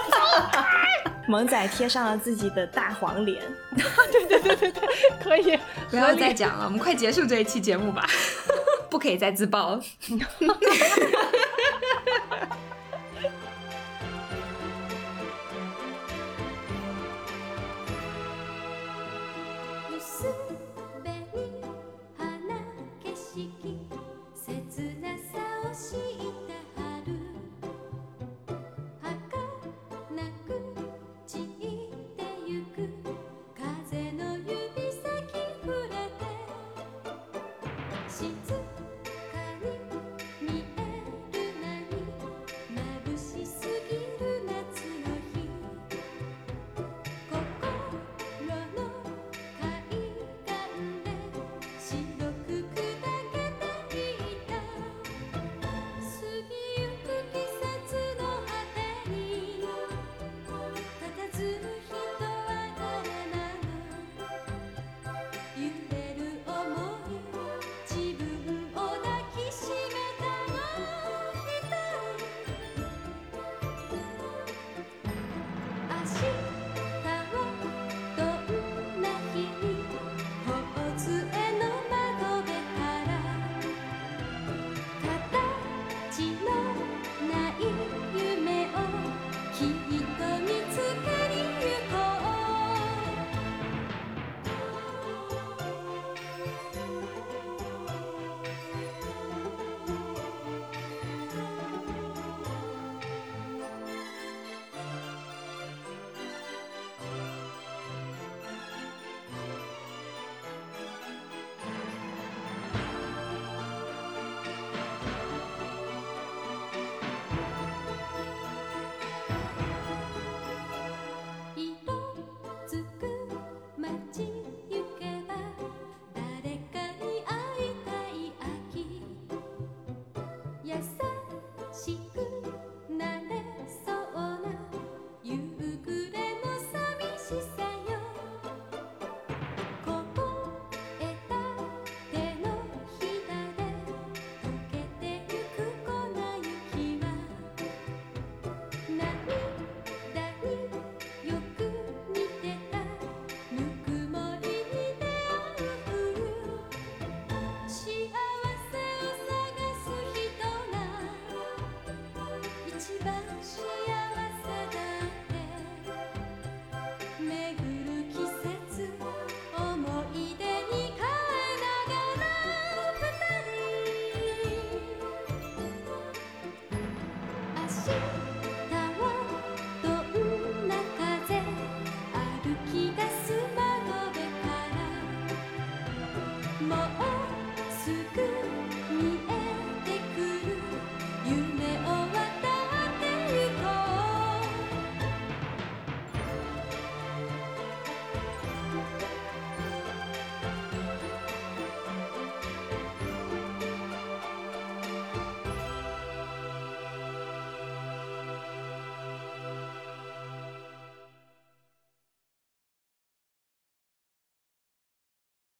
萌仔贴上了自己的大黄脸，对对对对对可以。不要再讲了，我们快结束这一期节目吧，不可以再自爆